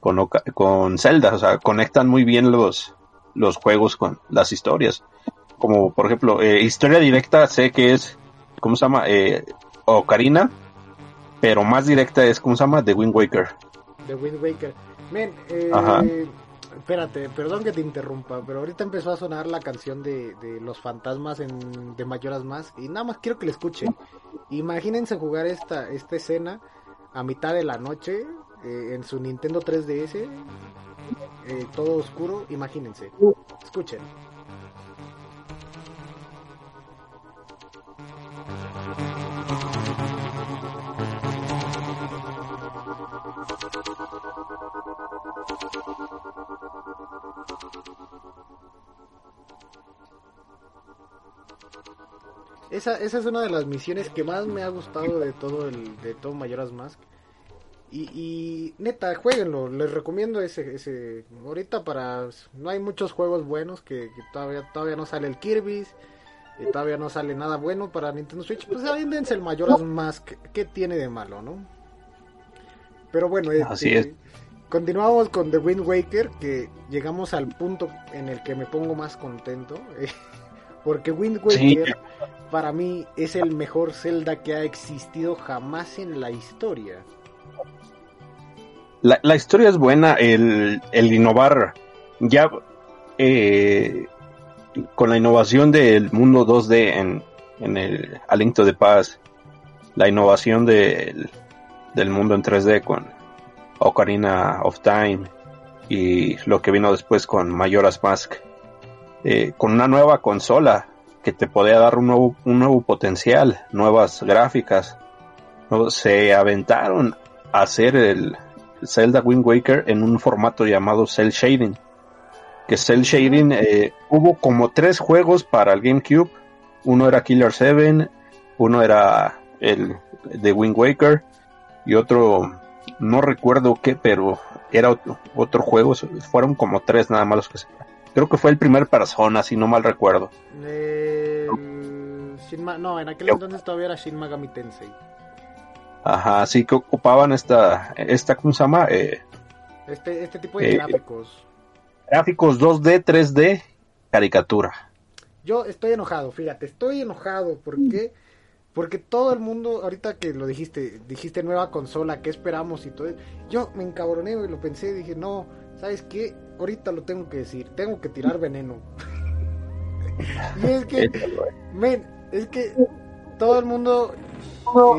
con, con Zelda, o sea, conectan muy bien los, los juegos con las historias. Como por ejemplo, eh, historia directa sé que es, ¿cómo se llama? Eh, Ocarina, pero más directa es, ¿cómo se llama? The Wind Waker. The Wind Waker. Men, eh, espérate, perdón que te interrumpa, pero ahorita empezó a sonar la canción de, de los fantasmas en, de Mayoras Más y nada más quiero que la escuchen. Imagínense jugar esta, esta escena a mitad de la noche eh, en su Nintendo 3DS eh, todo oscuro, imagínense. Escuchen. Esa, esa es una de las misiones que más me ha gustado de todo el de todo Mayoras Mask y, y, neta, jueguenlo, les recomiendo ese, ese, ahorita para, no hay muchos juegos buenos que, que todavía, todavía no sale el Kirby, y todavía no sale nada bueno para Nintendo Switch, pues ahí dense el Majora's Mask, ¿qué tiene de malo, no? Pero bueno, Así es. continuamos con The Wind Waker, que llegamos al punto en el que me pongo más contento, [laughs] porque Wind Waker sí. para mí es el mejor Zelda que ha existido jamás en la historia la, la historia es buena, el, el innovar ya eh, con la innovación del mundo 2D en, en el Aliento de Paz, la innovación de, del mundo en 3D con Ocarina of Time y lo que vino después con Majora's Mask, eh, con una nueva consola que te podía dar un nuevo, un nuevo potencial, nuevas gráficas, se aventaron a hacer el, Zelda Wind Waker en un formato llamado Cell Shading. Que Cell Shading eh, hubo como tres juegos para el GameCube. Uno era Killer 7, uno era el de Wind Waker y otro no recuerdo qué, pero era otro, otro juego. Fueron como tres nada más los que se. Creo que fue el primer persona, si no mal recuerdo. Eh, Shinma, no, en aquel entonces todavía era Shin Megami Tensei. Ajá, así que ocupaban esta, esta ¿cómo se llama? Eh, este, este tipo de eh, gráficos. Gráficos 2D, 3D, caricatura. Yo estoy enojado, fíjate, estoy enojado. ¿Por qué? Porque todo el mundo, ahorita que lo dijiste, dijiste nueva consola, ¿qué esperamos y todo? Yo me encabroné y lo pensé, dije, no, ¿sabes qué? Ahorita lo tengo que decir, tengo que tirar veneno. [laughs] y es que, [laughs] men, es que todo el mundo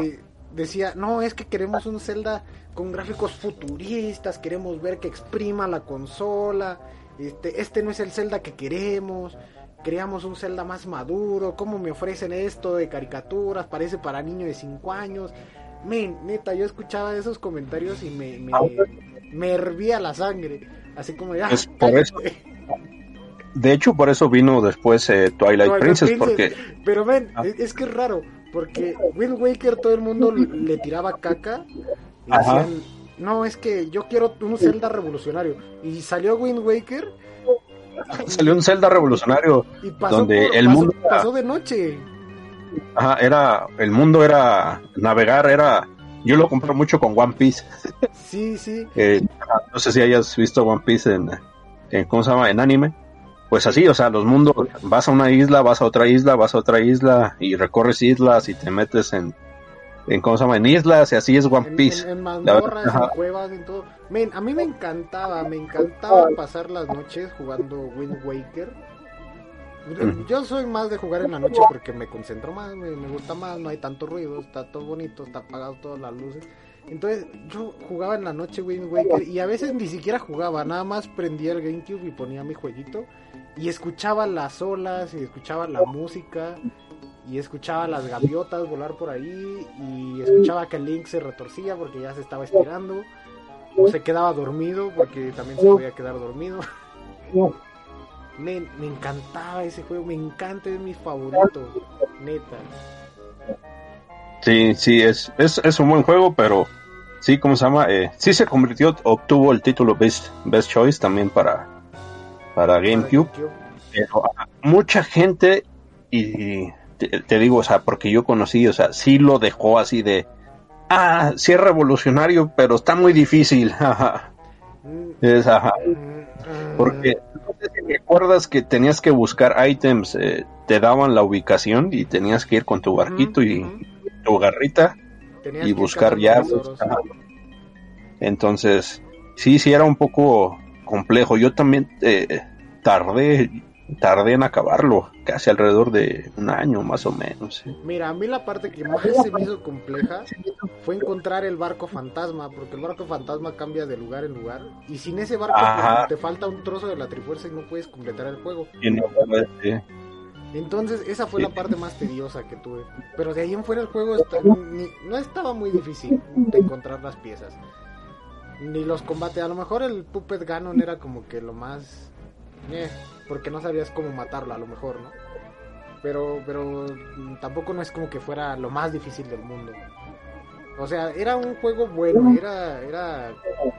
eh, decía, no, es que queremos un Zelda con gráficos futuristas, queremos ver que exprima la consola, este, este no es el Zelda que queremos, queríamos un Zelda más maduro, ¿cómo me ofrecen esto de caricaturas? Parece para niños de 5 años. Men, neta, yo escuchaba esos comentarios y me, me, me hervía la sangre. Así como de, ah, por eso. De hecho, por eso vino después eh, Twilight, Princess, porque... Pero ven, ah. es, que es raro, porque Wind Waker todo el mundo le tiraba caca y decían, no, es que yo quiero un Zelda revolucionario. Y salió Wind Waker. Salió un Zelda revolucionario y donde el mundo pasó de noche. Ajá, era el mundo era navegar, era yo lo compro mucho con One Piece. Sí, sí. [laughs] Eh, no sé si hayas visto One Piece en, en, ¿cómo se llama? En anime. Pues así, o sea, los mundos, vas a una isla, vas a otra isla, vas a otra isla y recorres islas y te metes en, en ¿cómo se llama? En islas y así es One Piece. En, mazmorras, en cuevas, en todo. a mí me encantaba, me encantaba pasar las noches jugando Wind Waker. Yo soy más de jugar en la noche porque me concentro más, me, gusta más, no hay tanto ruido, está todo bonito, está apagado todas las luces. Entonces yo jugaba en la noche Wind Waker y a veces ni siquiera jugaba, nada más prendía el GameCube y ponía mi jueguito y escuchaba las olas y escuchaba la música y escuchaba las gaviotas volar por ahí y escuchaba que Link se retorcía porque ya se estaba estirando o se quedaba dormido porque también se podía quedar dormido. [laughs] Me, me encantaba ese juego, me encanta, es mi favorito, neta. Sí, sí, es, es, es un buen juego, pero sí, ¿cómo se llama? Eh, sí se convirtió, obtuvo el título Best, Best Choice también para, para GameCube. Pero mucha gente, y, te, digo, o sea, porque yo conocí, o sea, sí lo dejó así de, ah, sí es revolucionario, pero está muy difícil. [laughs] Mm. es, ajá. Mm, porque no sé si recuerdas que tenías que buscar ítems, eh, te daban la ubicación y tenías que ir con tu barquito y tu garrita y buscar ya. Entonces, sí, sí era un poco complejo. Yo también eh, tardé, tardé en acabarlo, casi alrededor de un año más o menos. Mira, a mí la parte que más se me hizo compleja fue encontrar el barco fantasma, porque el barco fantasma cambia de lugar en lugar, y sin ese barco pues, te falta un trozo de la trifuerza y no puedes completar el juego. Entonces, esa fue la parte más tediosa que tuve. Pero de ahí en fuera el juego no estaba muy difícil de encontrar las piezas. Ni los combates. A lo mejor el Puppet Ganon era como que lo más... Eh, porque no sabías cómo matarlo, a lo mejor, ¿no? Pero, pero tampoco no es como que fuera lo más difícil del mundo. O sea, era un juego bueno, era, era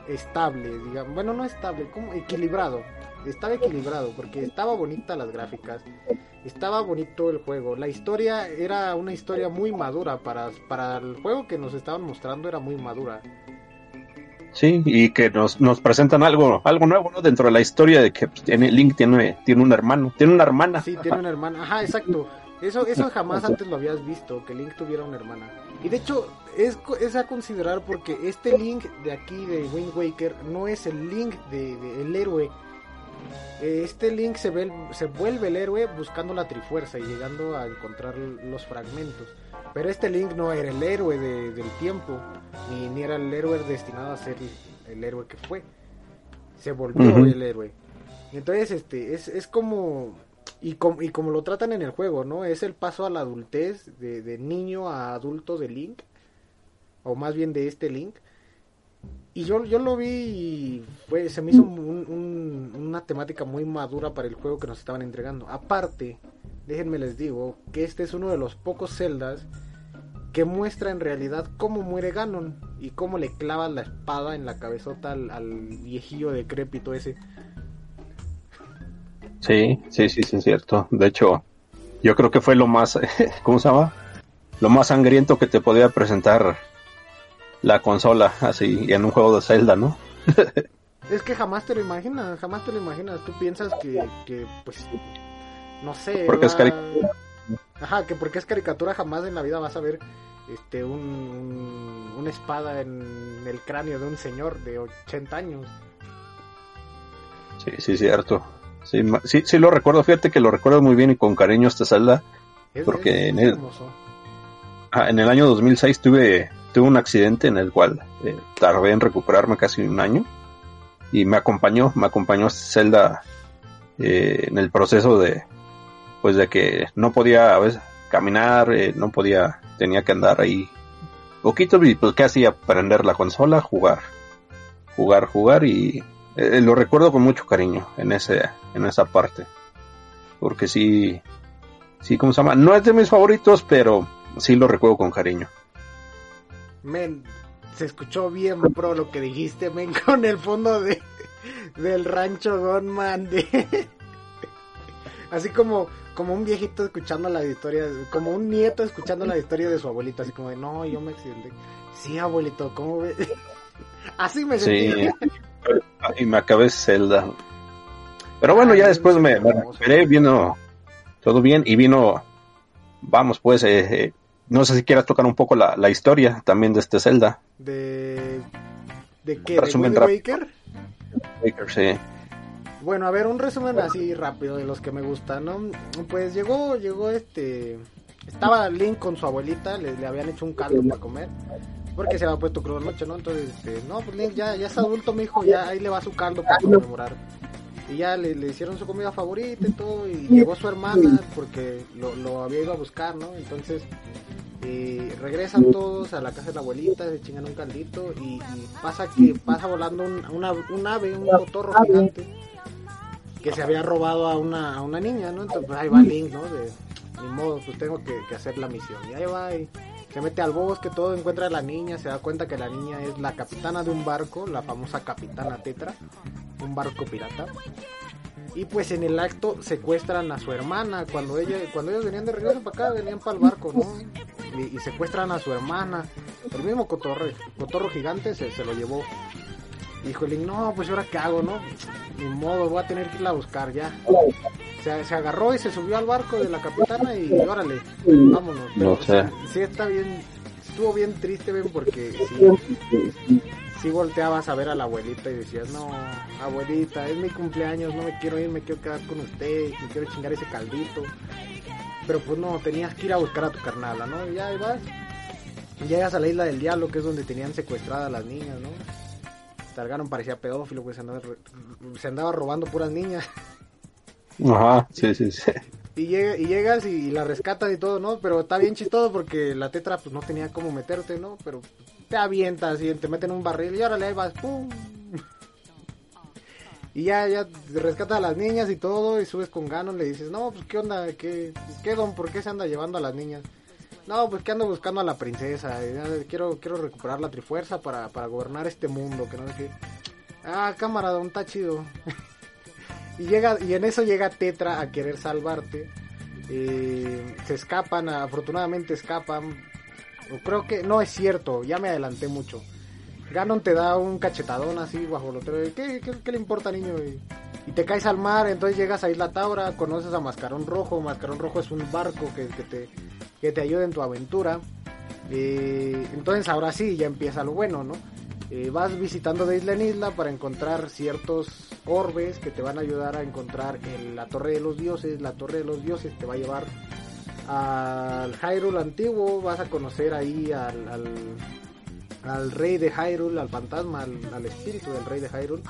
estable, digamos. Bueno, no estable, como equilibrado. Estaba equilibrado porque estaba bonita las gráficas, estaba bonito el juego. La historia era una historia muy madura para, para el juego que nos estaban mostrando, era muy madura. Sí, y que nos, nos presentan algo algo nuevo, ¿no? Dentro de la historia de que tiene, Link tiene, tiene un hermano, tiene una hermana. Sí, tiene una hermana. Ajá, exacto. Eso, eso [laughs] jamás antes lo habías visto, que Link tuviera una hermana. Y de hecho, es, es a considerar porque este Link de aquí, de Wind Waker, no es el Link de, el héroe. Este Link se, ve, se vuelve el héroe buscando la Trifuerza y llegando a encontrar los fragmentos. Pero este Link no era el héroe del tiempo, ni, ni, era el héroe destinado a ser el, héroe que fue. Se volvió el héroe. entonces, este, es, es como y, y como lo tratan en el juego, ¿no? Es el paso a la adultez de, niño a adulto de Link, o más bien de este Link. Y yo, yo lo vi y fue, se me hizo una temática muy madura para el juego que nos estaban entregando. Aparte, déjenme les digo que este es uno de los pocos celdas que muestra en realidad cómo muere Ganon y cómo le clava la espada en la cabezota al, viejillo decrépito ese. Sí, sí, sí, sí, es cierto. De hecho, yo creo que fue lo más, [laughs] ¿cómo se llama? Lo más sangriento que te podía presentar la consola, así, en un juego de Zelda, ¿no? [laughs] es que jamás te lo imaginas, jamás te lo imaginas. Tú piensas que, que pues, no sé. Porque es caricatura. Ajá, que porque es caricatura jamás en la vida vas a ver este un, una espada en el cráneo de un señor de 80 años. Sí, sí, cierto. Sí, sí, sí lo recuerdo, fíjate que lo recuerdo muy bien y con cariño esta Zelda, porque en, el, en el año 2006 tuve, tuve un accidente en el cual eh, tardé en recuperarme casi un año y me acompañó, me acompañó Zelda eh, en el proceso de, pues de que no podía caminar, eh, no podía, tenía que andar ahí poquito y pues qué hacía, prender la consola, jugar, jugar, jugar y lo recuerdo con mucho cariño en ese en esa parte. Porque sí sí cómo se llama no es de mis favoritos pero sí lo recuerdo con cariño men se escuchó bien pro lo que dijiste men [laughs] con el fondo de del rancho Gunman de así como como un viejito escuchando la historia como un nieto escuchando la historia de su abuelito así como de no yo me accidenté sí abuelito cómo ves [laughs] así me sentí sí y me acabé Zelda. Pero bueno, ya después me, me vino todo bien y vino, vamos pues, eh, eh, no sé si quieras tocar un poco la, la historia también de este Zelda. ¿De, de qué? ¿De Baker? Baker, sí. Bueno, a ver, un resumen así rápido de los que me gustan, ¿no? Pues llegó, llegó este... Estaba Link con su abuelita, le, le habían hecho un caldo para comer porque se había puesto crudo noche, ¿no? Entonces, este, no, pues Link ya, ya es adulto, mi hijo, ya ahí le va su caldo para conmemorar. Y ya le, le, hicieron su comida favorita y todo, y llegó su hermana porque lo, lo había ido a buscar, ¿no? Entonces, eh, regresan todos a la casa de la abuelita, se chingan un caldito y, pasa que pasa volando un, una, un ave, un cotorro gigante que se había robado a una, a una niña, ¿no? Entonces, pues ahí va Link, ¿no? De, ni modo, pues tengo que, que hacer la misión. Y ahí va y se mete al bosque, todo encuentra a la niña, se da cuenta que la niña es la capitana de un barco, la famosa capitana Tetra, un barco pirata. Y pues en el acto secuestran a su hermana, cuando ella, cuando ellos venían de regreso para acá, venían para el barco, ¿no? Y, secuestran a su hermana. El mismo cotorro, cotorro gigante se, se lo llevó. Dijo el no, pues ahora qué hago, ¿no? Ni modo, voy a tener que irla a buscar ya. Se, se agarró y se subió al barco de la capitana y órale, vámonos. no sé. Sí, está bien, estuvo bien triste, ven, porque sí, sí volteabas a ver a la abuelita y decías, no, abuelita, es mi cumpleaños, no me quiero ir, me quiero quedar con usted, me quiero chingar ese caldito. Pero pues no, tenías que ir a buscar a tu carnala, ¿no? Y ya ahí vas. Llegas a la isla del diablo, que es donde tenían secuestradas a las niñas, ¿no? Targaron parecía pedófilo, pues se andaba, se andaba robando puras niñas. [laughs] Ajá, sí, sí, sí. Y, llega, y llegas y, la rescatas y todo, ¿no? Pero está bien chistoso porque la tetra pues no tenía cómo meterte, ¿no? Pero te avientas y te meten en un barril y órale, ahí vas, ¡pum! Y ya, ya rescatas a las niñas y todo y subes con ganos, le dices, no, pues qué onda, qué, qué don, ¿por qué se anda llevando a las niñas? No, pues que ando buscando a la princesa. Quiero, quiero recuperar la trifuerza para, para gobernar este mundo. Que no sé qué. Ah, cámara, don, está chido. [laughs] y, llega, y en eso llega Tetra a querer salvarte. Se escapan, afortunadamente escapan. Creo que no es cierto, ya me adelanté mucho. Ganon te da un cachetadón así lo ¿Qué, qué, qué le importa, niño? Y, te caes al mar, entonces llegas a Isla Taura, conoces a Mascarón Rojo. Mascarón Rojo es un barco que, que te que te ayude en tu aventura. Entonces ahora sí, ya empieza lo bueno, ¿no? Eh, vas visitando de isla en isla para encontrar ciertos orbes que te van a ayudar a encontrar en la Torre de los Dioses. La Torre de los Dioses te va a llevar al Hyrule antiguo, vas a conocer ahí al, al, rey de Hyrule, al fantasma, al, espíritu del rey de Hyrule.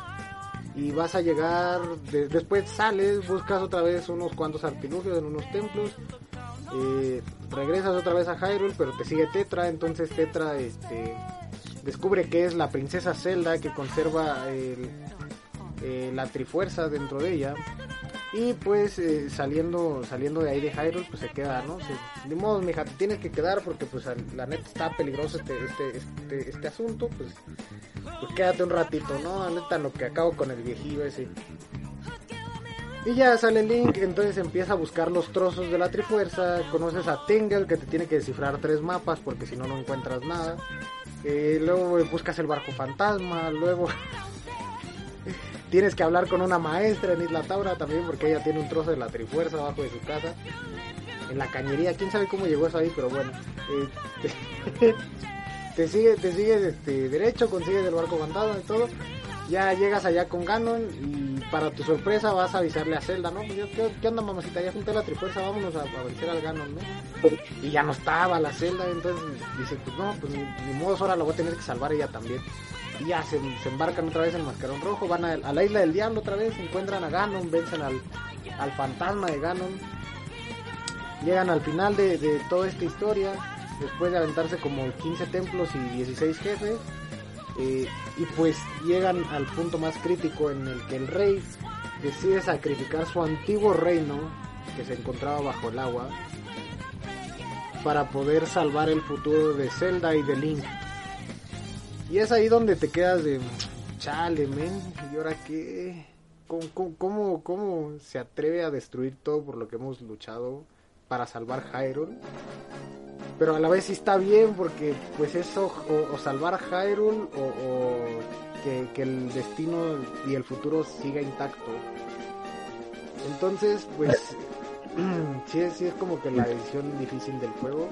Y vas a llegar, después sales, buscas otra vez unos cuantos artilugios en unos templos eh, regresas otra vez a Hyrule, pero te sigue Tetra, entonces Tetra este, descubre que es la princesa Zelda que conserva eh, la trifuerza dentro de ella. Y pues eh, saliendo saliendo de ahí de Hyrule, pues se queda, ¿no? de modo, mija, te tienes que quedar porque pues la neta está peligroso este, este, este, este asunto, pues, pues quédate un ratito, ¿no? La neta lo que acabo con el viejillo ese. Y ya sale Link, entonces empieza a buscar los trozos de la Trifuerza. Conoces a Tingle que te tiene que descifrar tres mapas porque si no, no encuentras nada. Luego buscas el barco fantasma. Luego [laughs] tienes que hablar con una maestra en Isla Taura también porque ella tiene un trozo de la Trifuerza abajo de su casa. En la cañería, quién sabe cómo llegó eso ahí, pero bueno. Eh, [laughs] te sigues te sigue este, derecho, consigues el barco fantasma y todo. Ya llegas allá con Ganon y para tu sorpresa vas a avisarle a Zelda, ¿no? Pues ¿Qué, onda, mamacita? Ya junté la trifuerza, vámonos a, vencer al Ganon, ¿no? Y ya no estaba la Zelda, entonces dice, pues no, pues ni, modo, ahora lo voy a tener que salvar ella también. Y ya se, embarcan otra vez en el Mascarón Rojo, van a, la Isla del Diablo otra vez, encuentran a Ganon, vencen al, al fantasma de Ganon. Llegan al final de, de toda esta historia, después de aventarse como 15 templos y 16 jefes eh, y pues llegan al punto más crítico en el que el rey decide sacrificar su antiguo reino que se encontraba bajo el agua para poder salvar el futuro de Zelda y de Link. Y es ahí donde te quedas de chale, men, ¿y ahora qué? ¿Cómo, cómo, se atreve a destruir todo por lo que hemos luchado para salvar Hyrule? Pero a la vez sí está bien porque pues eso o, salvar a Hyrule o, que, el destino y el futuro siga intacto. Entonces pues [clears throat] sí, sí es como que la decisión difícil del juego.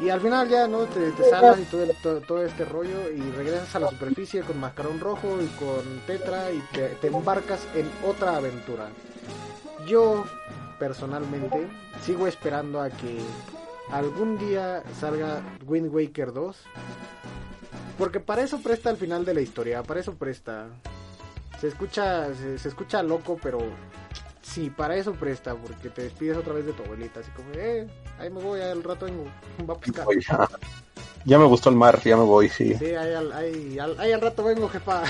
Y al final ya, ¿no? Te, te y todo, todo, este rollo y regresas a la superficie con Mascarón Rojo y con Tetra y te embarcas en otra aventura. Yo, personalmente, sigo esperando a que algún día salga Wind Waker 2. Porque para eso presta el final de la historia, para eso presta. Se escucha, se, escucha loco, pero sí, para eso presta, porque te despides otra vez de tu abuelita, así como, eh, ahí me voy, al rato vengo, va a pescar. Ya, me gustó el mar, ya me voy, sí. Sí, ahí al, ahí, al, rato vengo, jefa.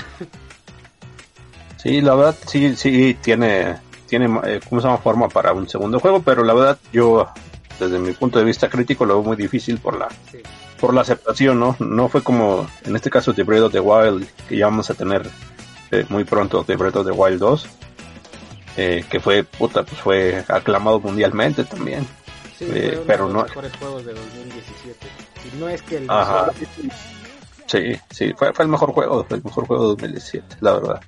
Sí, la verdad, sí, sí, tiene, tiene, eh, ¿cómo se llama? Forma para un segundo juego, pero la verdad, yo desde mi punto de vista crítico lo veo muy difícil por la por la aceptación, ¿no? No fue como en este caso de Breath of the Wild que ya vamos a tener eh, muy pronto de Breath of the Wild 2 eh, que fue puta pues fue aclamado mundialmente también. Sí, eh, pero no mejores juegos de 2017. Y no es que el Sí, sí, fue, fue el mejor juego, fue el mejor juego de 2017, la verdad.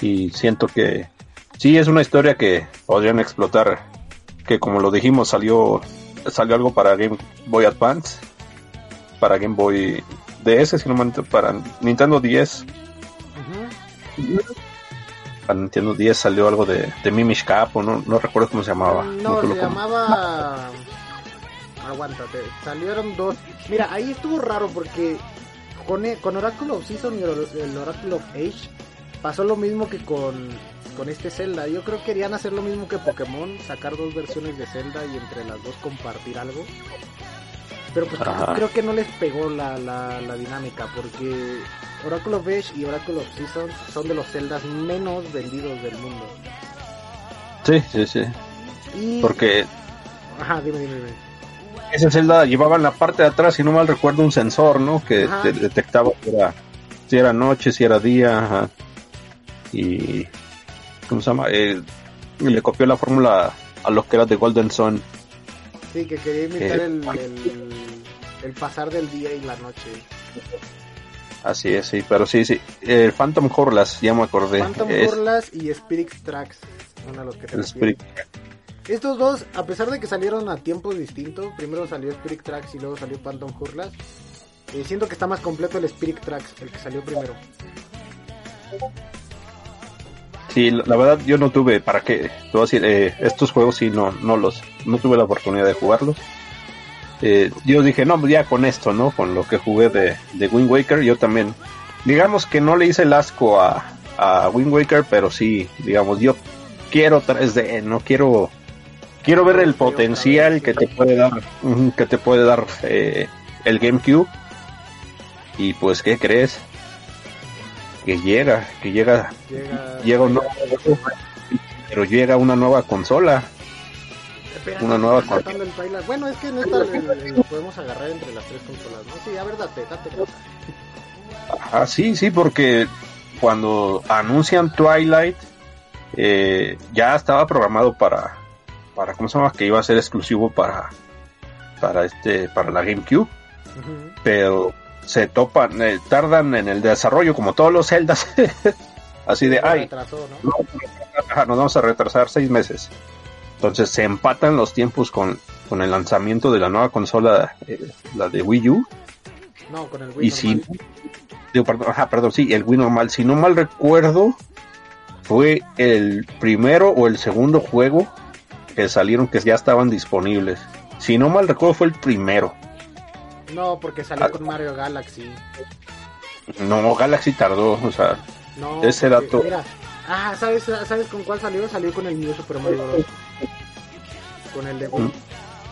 Y siento que sí es una historia que podrían explotar que como lo dijimos salió salió algo para Game Boy Advance, para Game Boy DS, si no para Nintendo 10. Para Nintendo 10 salió algo de, de Mimish Cap, o no, no recuerdo cómo se llamaba. No, se llamaba... Aguántate, salieron dos. Mira, ahí estuvo raro porque con, con Oracle of Season y el Oracle of Age pasó lo mismo que con con este Zelda. Yo creo que querían hacer lo mismo que Pokémon, sacar dos versiones de Zelda y entre las dos compartir algo. Pero pues creo que no les pegó la, la, dinámica porque Oracle of Age y Oracle of Seasons son de los Zeldas menos vendidos del mundo. Sí, sí, sí. Porque... Ajá, dime, dime, dime. Ese Zelda llevaba en la parte de atrás, si no mal recuerdo, un sensor, ¿no? Que detectaba si era, noche, si era día, Y ¿cómo se llama? Eh, le copió la fórmula a los que era de Golden Sun. Sí, que quería imitar eh, el, pasar del día y la noche. Así es, sí, pero sí, sí. Eh, Phantom Horlas, ya me acordé. Phantom Horlas y Spirit Tracks son a los que te Spirit. Estos dos, a pesar de que salieron a tiempos distintos, primero salió Spirit Tracks y luego salió Phantom Horlas, eh, siento que está más completo el Spirit Tracks, el que salió primero. Sí, la verdad yo no tuve, para qué, te eh, estos juegos sí no, no los, no tuve la oportunidad de jugarlos. Eh, yo dije, no, pues ya con esto, ¿no? Con lo que jugué de, de Wind Waker, yo también, digamos que no le hice el asco a, a Wind Waker, pero sí, digamos, yo quiero 3D, no quiero, quiero ver el potencial que te puede dar, que te puede dar eh, el GameCube. Y pues, ¿qué crees? Que llega, que llega, llega, un nuevo, pero llega una nueva consola. una nueva consola. Bueno, es que esta lo podemos agarrar entre las tres consolas, ¿no? Sí, a ver, date, date. Ah, sí, sí, porque cuando anuncian Twilight, eh, ya estaba programado para, para, ¿cómo se llama? Que iba a ser exclusivo para, para este, para la GameCube. Pero se topan, eh, tardan en el desarrollo como todos los celdas. [laughs] Así de, ay, ¿no? nos vamos a retrasar seis meses. Entonces se empatan los tiempos con, con el lanzamiento de la nueva consola, eh, la de Wii U. No, con el Wii y Si, perdón, ajá, perdón, sí, el Wii normal. Si no mal recuerdo, fue el primero o el segundo juego que salieron que ya estaban disponibles. Si no mal recuerdo, fue el primero. No, porque salió ah. con Mario Galaxy. No, Galaxy tardó, o sea, ese dato. ah, ¿sabes, ¿sabes con cuál salió? Salió con el New Super Mario Bros. Con el de mm.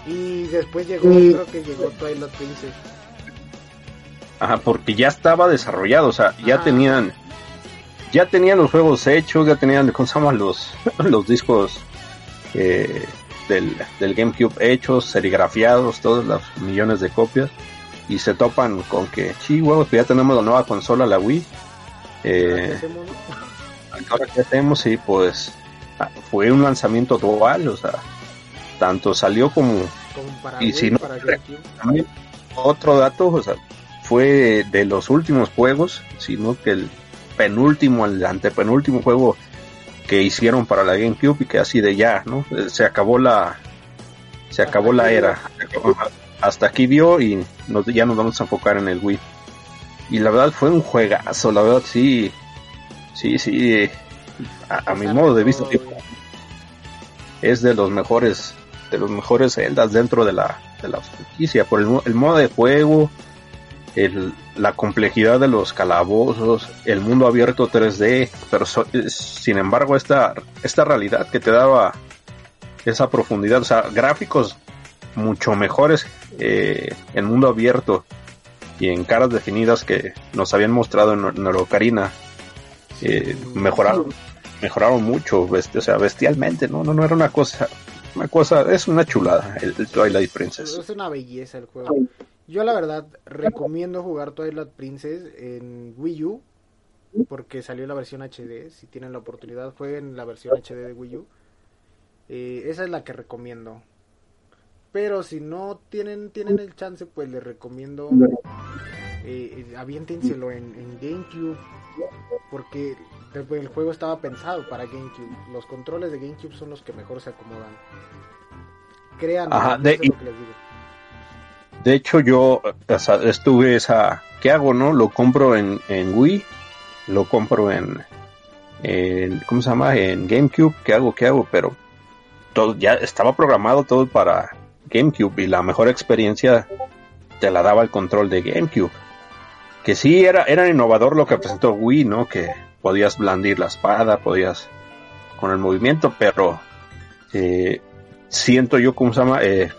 Y después llegó, creo que llegó Twilight Princess. Ajá, porque ya estaba desarrollado, o sea, ya tenían ya tenían los juegos hechos, ya tenían, ¿cómo se llaman? Los, [laughs] los discos eh, del, del, GameCube hechos, serigrafiados, todos los millones de copias, y se topan con que, sí, huevos, pues ya tenemos la nueva consola, la Wii. Eh, ahora que hacemos, sí, pues ah, fue un lanzamiento dual, o sea, tanto salió como, y si no, otro dato, o sea, fue de los últimos juegos, sino que el penúltimo, el antepenúltimo juego que hicieron para la GameCube y que así de ya, ¿no? Se acabó la se acabó la era. Hasta aquí vio y ya nos vamos a enfocar en el Wii. Y la verdad fue un juegazo, la verdad sí, sí, sí, a, mi modo de vista es de los mejores, de los mejores celdas dentro de la, de la franquicia, por el, el modo de juego, el, la complejidad de los calabozos, el mundo abierto 3D, pero sin embargo esta, esta realidad que te daba esa profundidad, o sea, gráficos mucho mejores eh, en mundo abierto y en caras definidas que nos habían mostrado en Neurocarina, eh, mejoraron, mejoraron mucho, o sea, bestialmente, ¿no? No, no era una cosa, una cosa, es una chulada el, el Twilight Princess. Es una belleza el juego. Yo la verdad recomiendo jugar Twilight Princess en Wii U porque salió la versión HD. Si tienen la oportunidad, jueguen la versión HD de Wii U. Eh, esa es la que recomiendo. Pero si no tienen tienen el chance, pues les recomiendo eh, eh aviéntenselo en, en GameCube porque el, juego estaba pensado para GameCube. Los controles de GameCube son los que mejor se acomodan. Crean, Ajá, de, lo que les digo. De hecho, yo estuve esa. ¿Qué hago, no? Lo compro en, en Wii, lo compro en, en. ¿Cómo se llama? En GameCube. ¿Qué hago? ¿Qué hago? Pero todo ya estaba programado todo para GameCube y la mejor experiencia te la daba el control de GameCube. Que sí era, era innovador lo que presentó Wii, ¿no? Que podías blandir la espada, podías con el movimiento, pero eh, siento yo, ¿cómo se llama? Eh,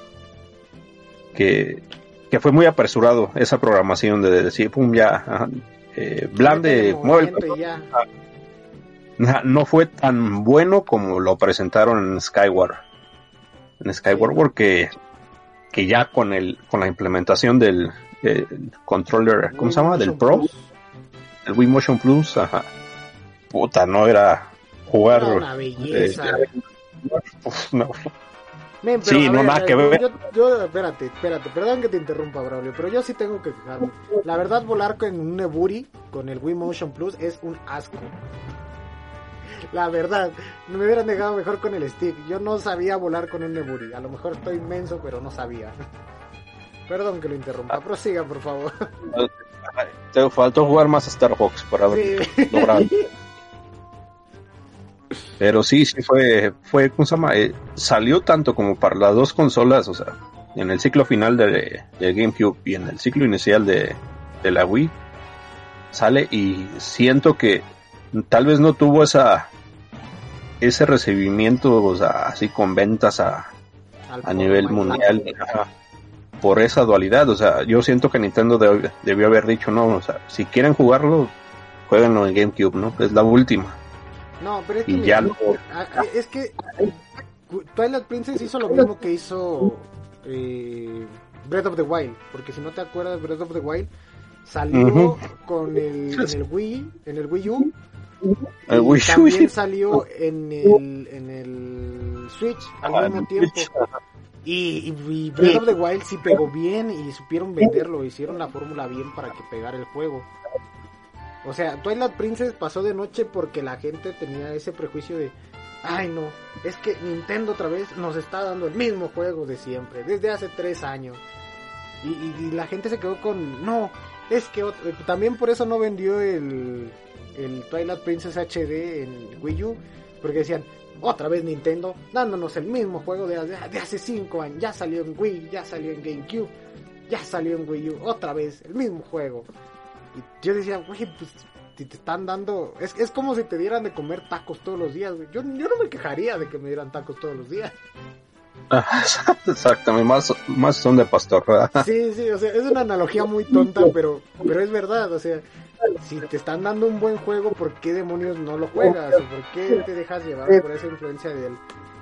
que que fue muy apresurado esa programación de decir, pum, ya, eh, blande, mueve No fue tan bueno como lo presentaron en Skyward. En Skyward porque que ya con el con la implementación del controller, ¿cómo se llama? Del Pro, el Wii Motion Plus, ajá. Puta, no era jugar. Una belleza. Eh, no, sí, no nada que ver. Yo, espérate, espérate, perdón que te interrumpa, Braulio, pero yo sí tengo que fijarme. La verdad, volar con un Neburi, con el Wii Motion Plus, es un asco. La verdad, me hubieran dejado mejor con el stick. Yo no sabía volar con un Neburi. A lo mejor estoy inmenso, pero no sabía. Perdón que lo interrumpa. Ah. Prosiga, por favor. Te faltó jugar más Star Fox para ver Pero sí, sí fue, fue, ¿cómo se llama? Eh, salió tanto como para las dos consolas, o sea, en el ciclo final de, GameCube y en el ciclo inicial de, la Wii, sale y siento que tal vez no tuvo esa ese recibimiento, o sea, así con ventas a, a nivel mundial por esa dualidad, o sea, yo siento que Nintendo debió haber dicho, no, o sea, si quieren jugarlo, jueguenlo en GameCube, ¿no? Es la última. No, pero es que, ya es que Twilight Princess hizo lo mismo que hizo eh, Breath of the Wild, porque si no te acuerdas, Breath of the Wild salió con el, en el Wii, en el Wii U, y también salió en el, en el Switch al ah, mismo tiempo. Y, y, Breath of the Wild sí pegó bien y supieron venderlo, hicieron la fórmula bien para que pegara el juego. O sea, Twilight Princess pasó de noche porque la gente tenía ese prejuicio de, ay no, es que Nintendo otra vez nos está dando el mismo juego de siempre, desde hace tres años. Y, la gente se quedó con, no, Es que también por eso no vendió el, el Twilight Princess HD en Wii U, porque decían, otra vez Nintendo dándonos el mismo juego de, de hace 5 años, ya salió en Wii, ya salió en GameCube, ya salió en Wii U, otra vez, el mismo juego. Y yo decía, güey, pues si te están dando, es, es como si te dieran de comer tacos todos los días, Yo, yo no me quejaría de que me dieran tacos todos los días. [laughs] Exactamente, más, más son de pastor, ¿verdad? Sí, sí, o sea, es una analogía muy tonta, pero, pero es verdad, o sea, si te están dando un buen juego, ¿por qué demonios no lo juegas? ¿O por qué te dejas llevar por esa influencia de él?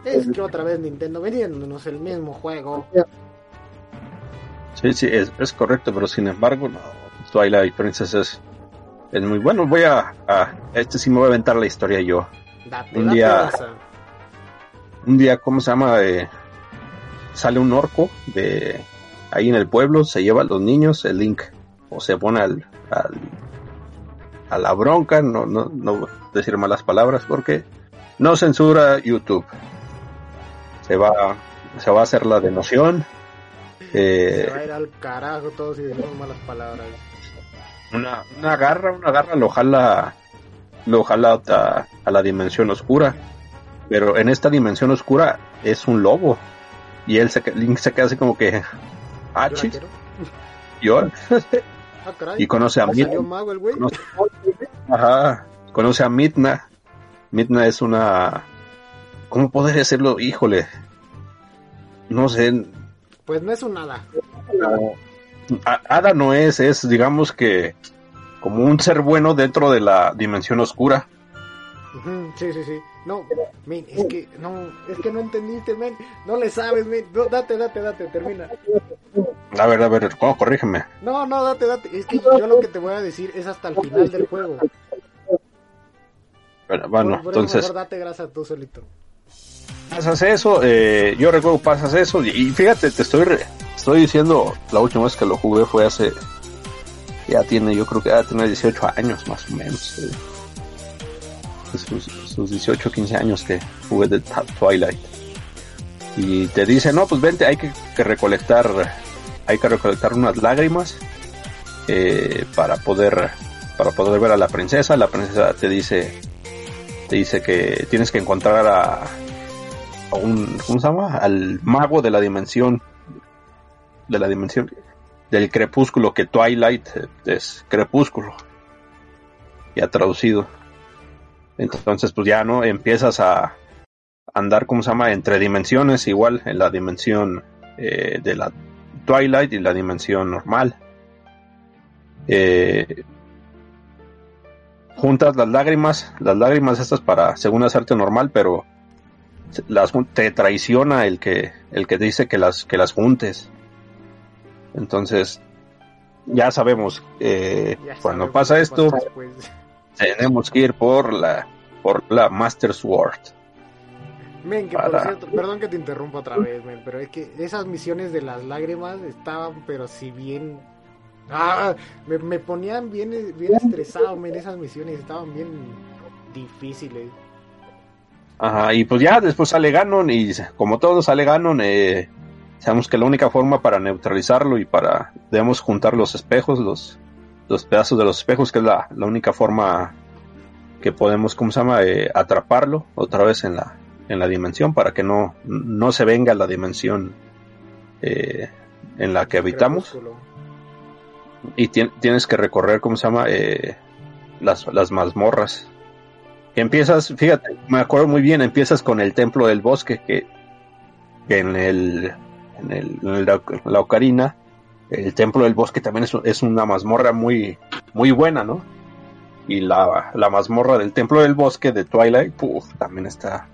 Es que otra vez Nintendo vendiéndonos el mismo juego. Sí, sí, es, es correcto, pero sin embargo, no, Twilight Princess es, es muy bueno. Voy a, a, Este sí me voy a aventar la historia yo. un día. Un día, ¿cómo se llama? Eh, sale un orco de ahí en el pueblo, se lleva a los niños, el Link, o se pone al, a la bronca, no, no, no decir malas palabras porque no censura YouTube. Se va, se va a hacer la denoción. Eh, se va a ir al carajo todos y decimos malas palabras. Una, una garra, una garra lo jala, lo jala a, la dimensión oscura. Pero en esta dimensión oscura es un lobo. Y él se, Link se queda así como que. Ah, Yo. [laughs] Ah, y conoce a Midna. Conoce, ajá. Conoce a Midna. Midna es una. ¿Cómo podría decirlo? Híjole. No sé. Pues no es un hada. Hada no es, es digamos que como un ser bueno dentro de la dimensión oscura. Sí, sí, sí. No, men, es que no, es que no entendiste, men. No le sabes, men. date, date, date, termina. A ver, a ver, ¿cómo? Corrígeme. No, no, date, date. Es que yo lo que te voy a decir es hasta el final del juego. Bueno, bueno entonces. Mejor date grasa tú solito. Pasas eso, eh, yo recuerdo pasas eso y fíjate, te estoy estoy diciendo, la última vez que lo jugué fue hace, ya tiene, yo creo que ya tiene 18 años más o menos. Eh sus, 18 15 años que jugué de Twilight. Y te dice, no, pues vente, hay que, recolectar, hay que recolectar unas lágrimas eh, para poder, para poder ver a la princesa. La princesa te dice, te dice que tienes que encontrar a, a un, ¿cómo se llama? Al mago de la dimensión, de la dimensión del crepúsculo, que Twilight es crepúsculo, ya traducido. Entonces, pues ya no empiezas a andar, ¿cómo se llama?, entre dimensiones, igual en la dimensión eh, de la Twilight y la dimensión normal. Eh, juntas las lágrimas, las lágrimas estas para, según hacerte normal, pero las, te traiciona el que, el que dice que las, que las juntes. Entonces, ya sabemos, eh, cuando pasa esto, [laughs] tenemos que ir por la por la Master Sword. Men, que por cierto, perdón que te interrumpa otra vez, men, pero es que esas misiones de las lágrimas estaban, pero si bien. Ah, me, ponían bien, bien estresado, men, esas misiones estaban bien difíciles. Ajá, y pues ya después sale Ganon, y como todos sale Ganon, eh, sabemos que la única forma para neutralizarlo y para, debemos juntar los espejos, los, los pedazos de los espejos, que es la, única forma que podemos, ¿cómo se llama?, eh, atraparlo otra vez en la, en la dimensión para que no, no se venga la dimensión eh, en la que habitamos. Y tienes que recorrer, ¿cómo se llama?, las, las mazmorras. Empiezas, fíjate, me acuerdo muy bien, empiezas con el templo del bosque que, en el, en, el, en la ocarina el templo del bosque también es, una mazmorra muy, muy buena, ¿no? Y la, la, mazmorra del templo del bosque de Twilight, también está,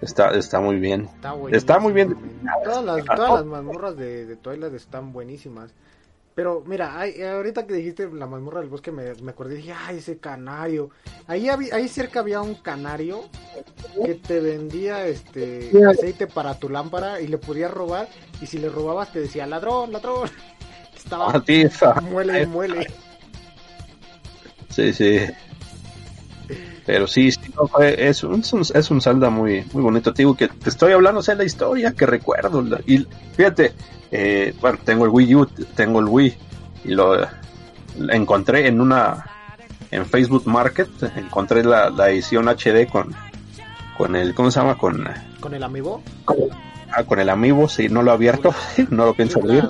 está, está muy bien. Está, muy bien. Todas las, todas las mazmorras de, de Twilight están buenísimas. Pero mira, ahorita que dijiste la mazmorra del bosque me, me acordé y dije, ay, ese canario. Ahí, ahí cerca había un canario que te vendía este aceite para tu lámpara y le podías robar. Y si le robabas te decía, ladrón, ladrón. [laughs] Estaba ah, muele, muele. Sí, sí. Pero sí, es, un, es un salda muy, muy bonito. Te digo que te estoy hablando, de la historia que recuerdo. Y fíjate, eh, bueno, tengo el Wii U, tengo el Wii. Y lo, encontré en una en Facebook Market, encontré la, la edición HD con con el ¿cómo se llama? con con el amiibo. Ah, con el amiibo, sí, no lo he abierto, [laughs] no lo pienso abrir.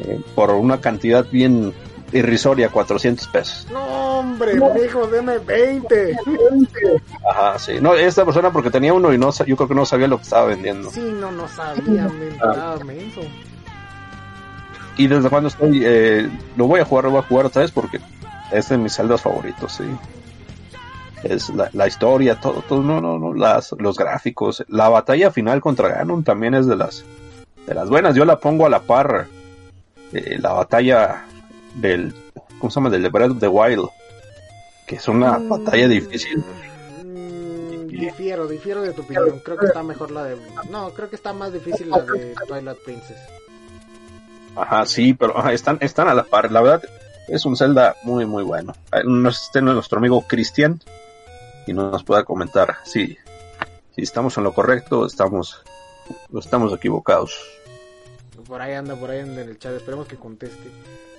Eh, por una cantidad bien irrisoria, 400 pesos. No, hombre, hijo, deme 20. [laughs] Ajá, sí. No, esta persona porque tenía uno y no yo creo que no sabía lo que estaba vendiendo. Sí, no, no sabía, me ah. Y desde cuando estoy, eh, lo voy a jugar, lo voy a jugar otra vez porque es de mis celdas favoritos, sí. Es la, la historia, todo, todo, no, no, no, las, los gráficos. La batalla final contra Ganon también es de las, de las buenas. Yo la pongo a la par. Eh, la batalla del, ¿cómo se llama? Del Breath of the Wild, que es una mm, batalla difícil. Mm, difiero, difiero de tu opinión. Creo que está mejor la de. No, creo que está más difícil la de Twilight Princess. Ajá, sí, pero están, están a la par. La verdad, es un Zelda muy, muy bueno. Nos esté nuestro amigo Cristian y nos pueda comentar si, si estamos en lo correcto estamos, estamos equivocados. Por ahí anda, por ahí anda en el chat. Esperemos que conteste.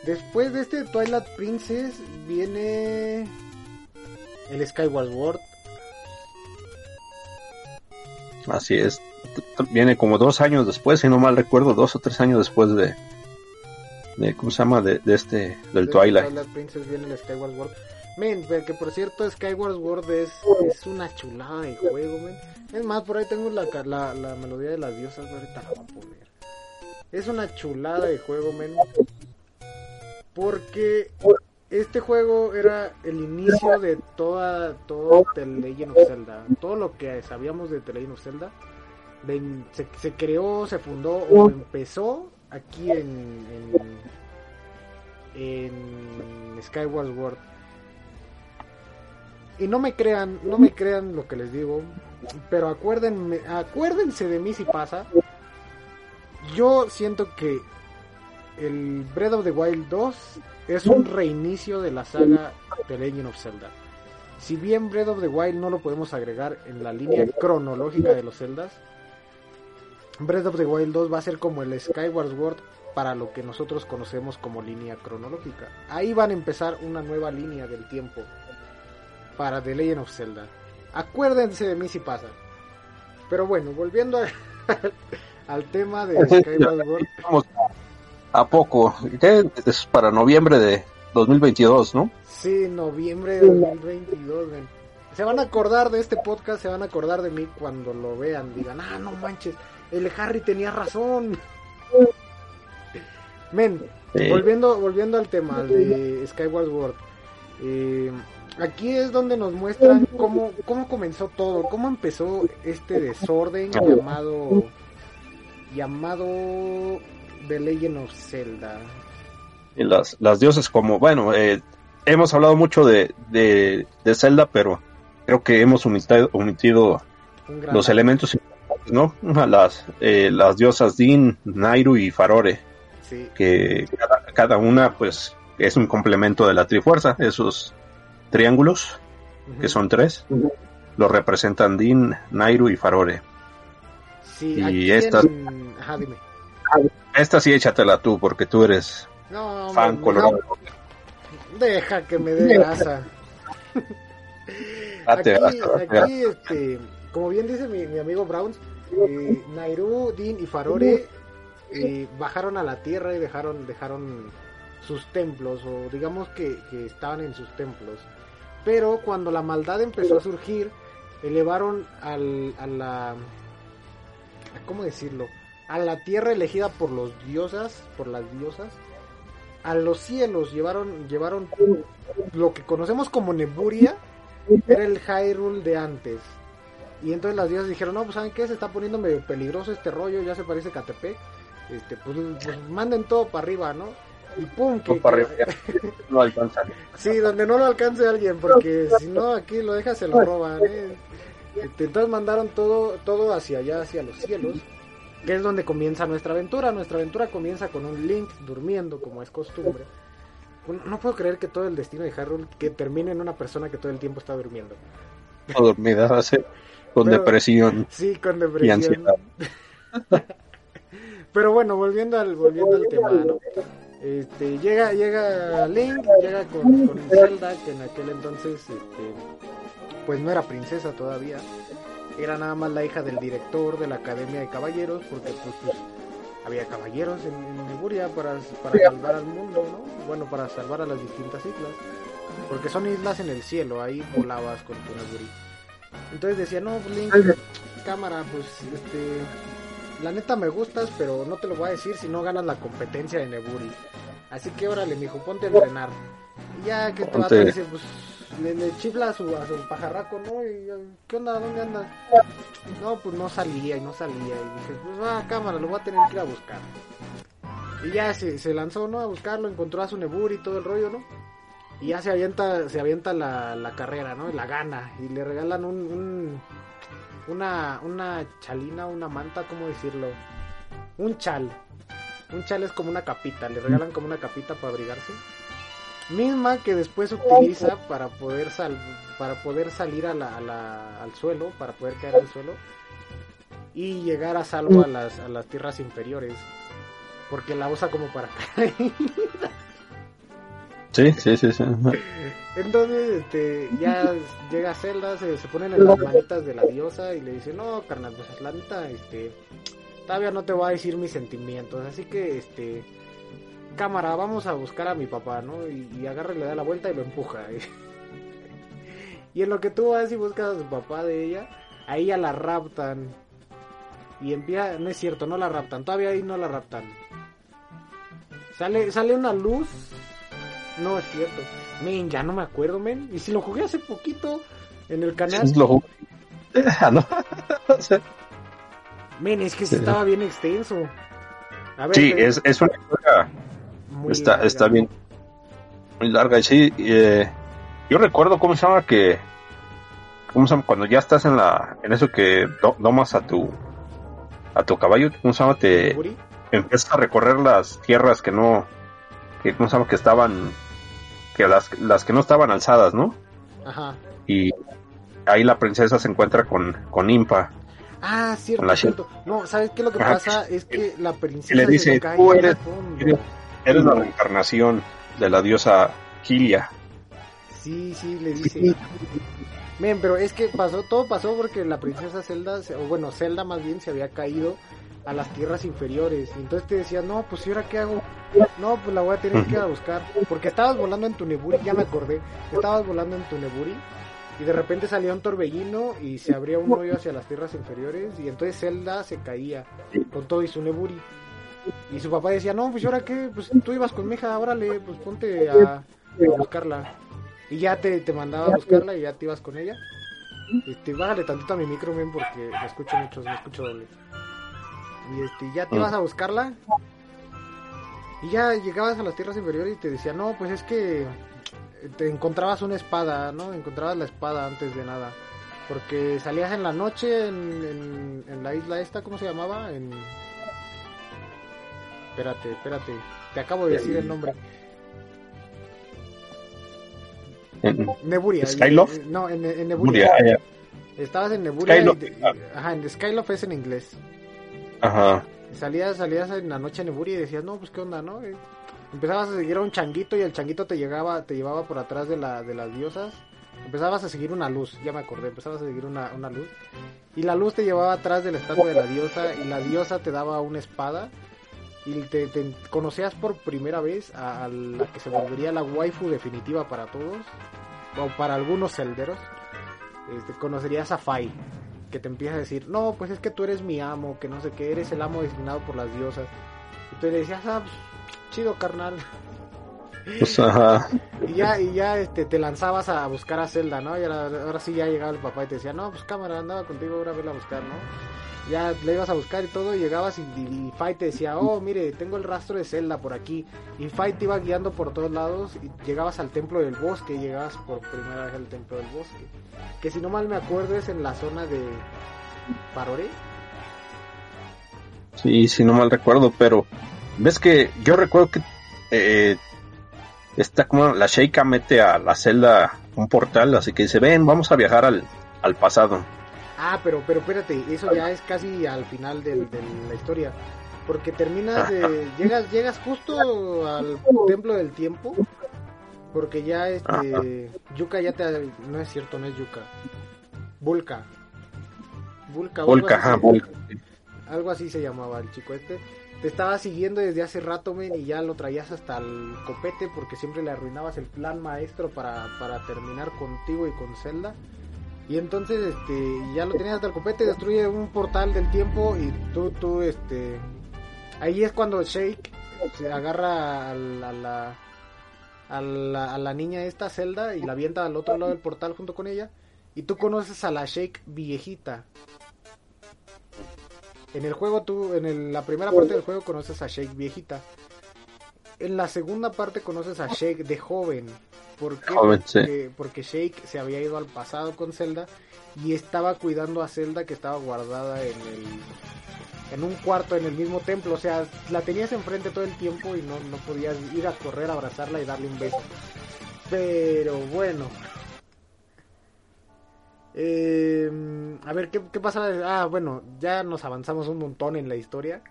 Después de este Twilight Princess viene el Skyward Sword. Así es. Viene como dos años después, si no mal recuerdo, dos o tres años después de, de ¿cómo se llama? De, este, del Twilight. Twilight Princess viene el Skyward Sword. Men, que por cierto Skyward Sword es, es una chulada de juego, men. Es más, por ahí tengo la, la, la melodía de las diosas, ahorita la voy a poner. Es una chulada de juego, men. Porque este juego era el inicio de toda todo The Legend of Zelda. Todo lo que sabíamos de The Legend of Zelda se, creó, se fundó o empezó aquí en, en, en Skyward Sword. Y no me crean, no me crean lo que les digo, pero acuérdenme, acuérdense de mí si pasa. Yo siento que el Breath of the Wild 2 es un reinicio de la saga The Legend of Zelda. Si bien Breath of the Wild no lo podemos agregar en la línea cronológica de los Zeldas, Breath of the Wild 2 va a ser como el Skyward Sword para lo que nosotros conocemos como línea cronológica. Ahí van a empezar una nueva línea del tiempo para The Legend of Zelda. Acuérdense de mí si pasa. Pero bueno, volviendo [laughs] al tema de Skyward Sword a poco. Es para noviembre de 2022, ¿no? Sí, noviembre de 2022, Se van a acordar de este podcast, se van a acordar de mí cuando lo vean. Digan, ah, no manches, el Harry tenía razón. Men, volviendo, volviendo al tema de Skyward World. Eh, aquí es donde nos muestran cómo, cómo comenzó todo, cómo empezó este desorden llamado llamado The Legend of Zelda. Y las, las dioses como, bueno, eh, hemos hablado mucho de, de, Zelda, pero creo que hemos omitido, los elementos ¿no? [laughs] Las, eh, las diosas Din, Nairu y Farore. Que cada, una, pues, es un complemento de la Trifuerza. Esos triángulos, que son tres, los representan Din, Nairu y Farore. y estas. Esta sí échatela tú, porque tú eres fan colorado. Deja que me dé grasa. [laughs] aquí, aquí este, como bien dice mi, amigo Browns, eh, Nairu, Din y Farore eh, bajaron a la tierra y dejaron, dejaron sus templos, o digamos que, que estaban en sus templos. Pero cuando la maldad empezó a surgir, elevaron al, a la... ¿Cómo decirlo? A la tierra elegida por los diosas, por las diosas, a los cielos llevaron, llevaron lo que conocemos como Neburia, era el Hyrule de antes. Y entonces las diosas dijeron, no, pues ¿saben qué? Se está poniendo medio peligroso este rollo, ya se parece KTP. Este, pues, pues, manden todo para arriba, ¿no? Y pum, que... Para arriba, no alcanza. sí, donde no lo alcance alguien, porque si no aquí lo deja se lo roban, ¿eh? Este, entonces mandaron todo, todo hacia allá, hacia los cielos que es donde comienza nuestra aventura. Nuestra aventura comienza con un Link durmiendo, como es costumbre. No puedo creer que todo el destino de Hyrule que termine en una persona que todo el tiempo está durmiendo. O dormida, con depresión. [laughs] Sí, con depresión. [laughs] Pero bueno, volviendo al, volviendo al tema, ¿no? Este, llega, llega Link, llega con, con Zelda, que en aquel entonces, este, pues no era princesa todavía. Era nada más la hija del director de la Academia de Caballeros, porque pues, pues había caballeros en, en Neburia para, para salvar al mundo, ¿no? Bueno, para salvar a las distintas islas. Porque son islas en el cielo, ahí volabas con tu Neburi. Entonces decía, no, pues, Link, cámara, pues, este, la neta me gustas, pero no te lo voy a decir si no ganas la competencia de Neburi. Así que órale, mijo, ponte a entrenar. Y ya que te va a decir, pues, le, le chifla a su, a su pajarraco, ¿no? Y, ¿qué onda? ¿Dónde andas? No, pues no salía y no salía. Y dije, pues va, cámara, lo voy a tener que ir a buscar. Y ya se, se lanzó, ¿no? A buscarlo, encontró a su Neburi y todo el rollo, ¿no? Y ya se avienta, se avienta la, la carrera, ¿no? Y la gana. Y le regalan un, un- una, una chalina, una manta, ¿cómo decirlo? Un chal. Un chal es como una capita, le regalan como una capita para abrigarse. Misma que después utiliza para poder sal, para poder salir a la, a la- al suelo, para poder caer al suelo y llegar a salvo a las, a las tierras inferiores. Porque la usa como para caer. [laughs] Sí, sí, sí, sí. Entonces, este, ya llega Zelda, se, se ponen en las manitas de la diosa y le dice, no, carnal, pues la neta, este, todavía no te voy a decir mis sentimientos, así que, este, cámara, vamos a buscar a mi papá, ¿no? Y, y agarra y le da la vuelta y lo empuja. [laughs] y en lo que tú vas y buscas a su papá de ella, ahí ya la raptan. Y empieza, no es cierto, no la raptan, todavía ahí no la raptan. Sale, sale una luz no es cierto. Men, ya no me acuerdo, men. Y si lo jugué hace poquito en el canal. [laughs] Lo jugué. Ah, [laughs] Men, es que Sí. estaba bien extenso. A ver, sí, es una historia muy está, larga. está bien muy larga y sí eh, yo recuerdo cómo se llama que cómo se llama cuando ya estás en la en eso que do- domas a tu a tu caballo cómo se llama te Buri. empiezas a recorrer las tierras que no que cómo se llama que estaban que las las que no estaban alzadas no Ajá. y ahí la princesa se encuentra con con Impa Ah, cierto. No, ¿sabes qué? Lo que pasa es que la princesa le se dice, cae "Tú eres- fondo". Eres- la reencarnación de la diosa Gilia Sí, sí, le dice. Men, pero es que pasó, todo pasó porque la princesa Zelda, o bueno, Zelda más bien se había caído a las tierras inferiores. Y entonces te decía, no, pues ¿y ahora qué hago? No, pues la voy a tener que ir a buscar. Porque estabas volando en tu Neburi, ya me acordé. Estabas volando en tu Neburi. Y de repente salía un torbellino y se abría un hoyo hacia las tierras inferiores. Y entonces Zelda se caía con todo y su Neburi. Y su papá decía, no, pues ¿y ahora qué? Pues tú ibas con mi hija, órale, pues ponte a, buscarla. Y ya te, te mandaba a buscarla y ya te ibas con ella. Este, bájale tantito a mi micro, men, porque me escucho mucho, me escucho doble. Y este, ya te ibas a buscarla. Y ya llegabas a las tierras inferiores y te decía, no, pues es que te encontrabas una espada, ¿no? Encontrabas la espada antes de nada. Porque salías en la noche en, en, en la isla esta, ¿cómo se llamaba? En... Espérate, espérate. Te acabo de decir el nombre. En- Neburia. ¿Skyloft? No, en, en Neburia. Neburia, ah. Estabas en Neburia. y ah. ajá, en Skyloft es en inglés. Ajá. Salías, salías en la noche a Neburia y decías, no, pues qué onda, ¿no? Empezabas a seguir a un changuito y el changuito te llegaba, te llevaba por atrás de la, de las diosas. Empezabas a seguir una luz, ya me acordé, empezabas a seguir una, una luz. Y la luz te llevaba atrás de la estatua de la diosa y la diosa te daba una espada. Y te, te conocías por primera vez a, a la que se volvería la waifu definitiva para todos. O para algunos celderos. Este, conocerías a Fai. Que te empieza a decir, no, pues es que tú eres mi amo, que no sé qué, eres el amo designado por las diosas. Y tú le decías, ah, pues, chido carnal. Pues, ajá. Y ya, y ya este, te lanzabas a buscar a Zelda, ¿no? Y ahora, ahora sí ya llegaba el papá y te decía, no, pues cámara, andaba contigo, ahora vela a buscar, ¿no? Ya le ibas a buscar y todo, y llegabas y, y, y Fight te decía, oh, mire, tengo el rastro de Zelda por aquí. Y Fight te iba guiando por todos lados y llegabas al templo del bosque, llegabas por primera vez al templo del bosque. Que si no mal me acuerdo es en la zona de Parore. Sí, si no mal recuerdo, pero ves que yo recuerdo que eh, está como la Sheikah mete a la celda un portal, así que dice, ven, vamos a viajar al, al pasado. Ah, pero, pero espérate, eso ya es casi al final de la historia. Porque terminas [laughs] de. llegas, llegas justo al templo del tiempo. Porque ya este. Yuka ya te. No es cierto, no es Yuka. Vulca. Vulca, Vulca, Algo así se llamaba el chico este. Te estaba siguiendo desde hace rato, men, y ya lo traías hasta el copete porque siempre le arruinabas el plan maestro para, para terminar contigo y con Zelda. Y entonces, este, ya lo tenías hasta el copete, destruye un portal del tiempo y tú, tú, este, ahí es cuando Shake se agarra a la, la, la, niña esta Zelda y la avienta al otro lado del portal junto con ella. Y tú conoces a la Shake viejita. En el juego tú, en la primera parte del juego conoces a Shake viejita. En la segunda parte conoces a Shake de joven. ¿Por qué? porque, Shake se había ido al pasado con Zelda y estaba cuidando a Zelda que estaba guardada en el en un cuarto en el mismo templo, o sea, la tenías enfrente todo el tiempo y no, no podías ir a correr, abrazarla y darle un beso. Pero bueno. Eh, a ver, ¿qué, ¿qué pasa? Ah, bueno, ya nos avanzamos un montón en la historia.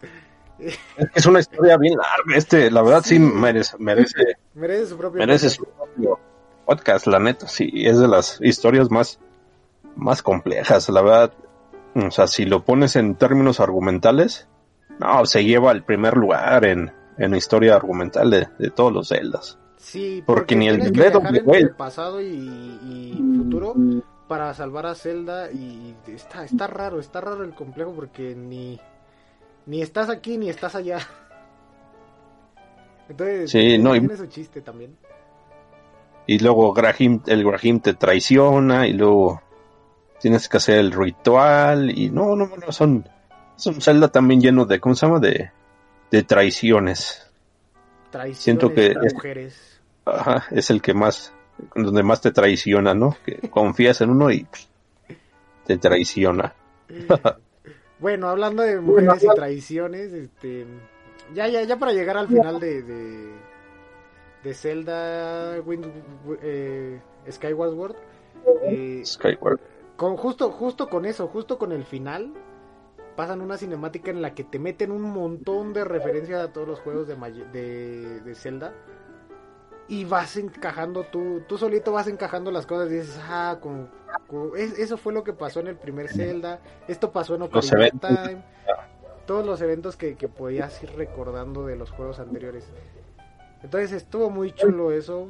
Es una historia bien larga, este, la verdad sí, merece, merece, merece su propio merece su propio podcast, la neta, sí, es de las historias más, más complejas, la verdad, o sea, si lo pones en términos argumentales, no, se lleva al primer lugar en, en historia argumental de, todos los celdas. Sí, porque, ni el dedo el pasado y, y, futuro para salvar a Zelda y está, está raro, está raro el complejo porque ni ni estás aquí ni estás allá. Entonces, sí, no, tiene su chiste también. Y luego Grahim, el Grahim te traiciona y luego tienes que hacer el ritual y no, no, no, son, son Zelda también lleno de, ¿cómo se llama? De, de traiciones. Traiciones Siento que es, mujeres. Ajá, es el que más, donde más te traiciona, ¿no? Que confías en uno y te traiciona. [laughs] Bueno, hablando de mujeres y traiciones, este, ya, ya, ya para llegar al final de, de, Zelda eh, Skyward Sword, eh, Skyward. Con, justo, justo con eso, justo con el final, pasan una cinemática en la que te meten un montón de referencias a todos los juegos de, de, de Zelda y vas encajando tú, tú solito vas encajando las cosas y dices, ah, como, eso fue lo que pasó en el primer Zelda, esto pasó en Ocarina of Time, todos los eventos que, que podías ir recordando de los juegos anteriores. Entonces estuvo muy chulo eso,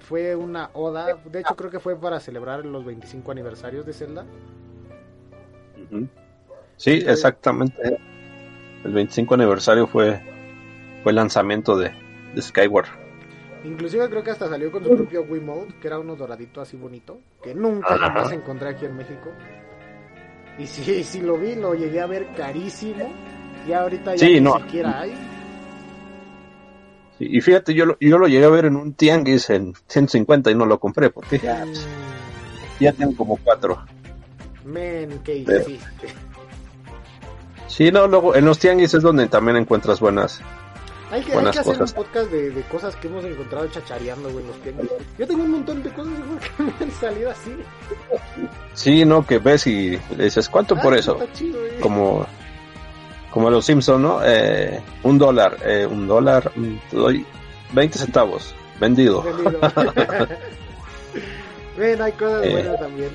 fue una oda, de hecho creo que fue para celebrar los 25 aniversarios de Zelda. Sí, exactamente. El 25 aniversario fue, fue el lanzamiento de, de Skyward. Inclusive creo que hasta salió con su propio Wiimote, que era uno doradito así bonito, que nunca jamás encontré aquí en México. Y si, [laughs] si lo vi, lo llegué a ver carísimo. Y ahorita ya ni siquiera hay. y fíjate, yo lo, yo lo llegué a ver en un tianguis en 150 y no lo compré porque ya, pues, ya tengo como cuatro. Men, ¿qué hiciste? Sí, no, luego en los tianguis es donde también encuentras buenas hay que, hay que hacer un podcast de, de, cosas que hemos encontrado chachareando, güey, los que... Yo tengo un montón de cosas [laughs] que me han salido así. Sí, no, que ves y le dices, ¿cuánto por ah, eso? como como los Simpson, ¿no? Eh, un dólar, eh, un dólar, mm, te doy 20 centavos, vendido. vendido. [laughs] Ven, hay cosas eh. buenas también.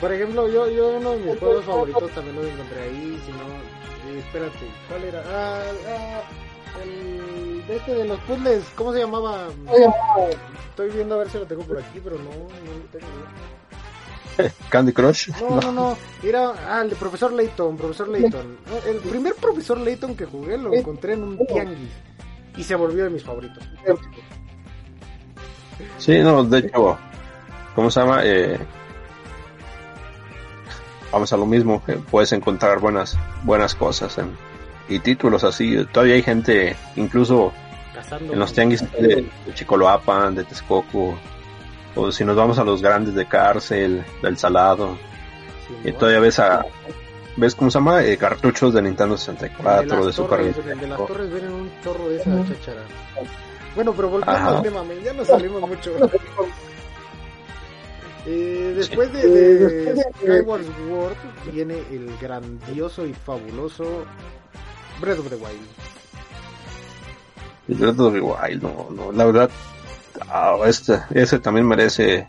Por ejemplo, yo, yo uno de mis juegos favoritos también los encontré ahí, si no, eh, espérate, ¿cuál era? Ah, ah, el de este de los puzzles, ¿cómo se llamaba? Estoy viendo a ver si lo tengo por aquí, pero no, no lo tengo. [laughs] Candy Crush. No, no, no. Era ah, el de profesor Layton, profesor Layton. El primer profesor Layton que jugué lo encontré en un tianguis y se volvió de mis favoritos. Sí, no, de hecho, ¿cómo se llama? Eh, vamos a lo mismo, puedes encontrar buenas buenas cosas en, y títulos así. Todavía hay gente, incluso en los tianguis de, Chicoloapan, de Texcoco, o si nos vamos a los grandes de cárcel, del Salado, y todavía ves a ves cómo se llama eh, cartuchos de Nintendo 64 de, Super Nintendo. de las torres vienen un chorro de esa chachara. Bueno, pero volviendo al tema, ya nos salimos mucho. [laughs] Eh, después de, de Skyward Sword viene el grandioso y fabuloso Breath of the Wild. Breath of the Wild, no, no, la verdad, ah, este, ese también merece,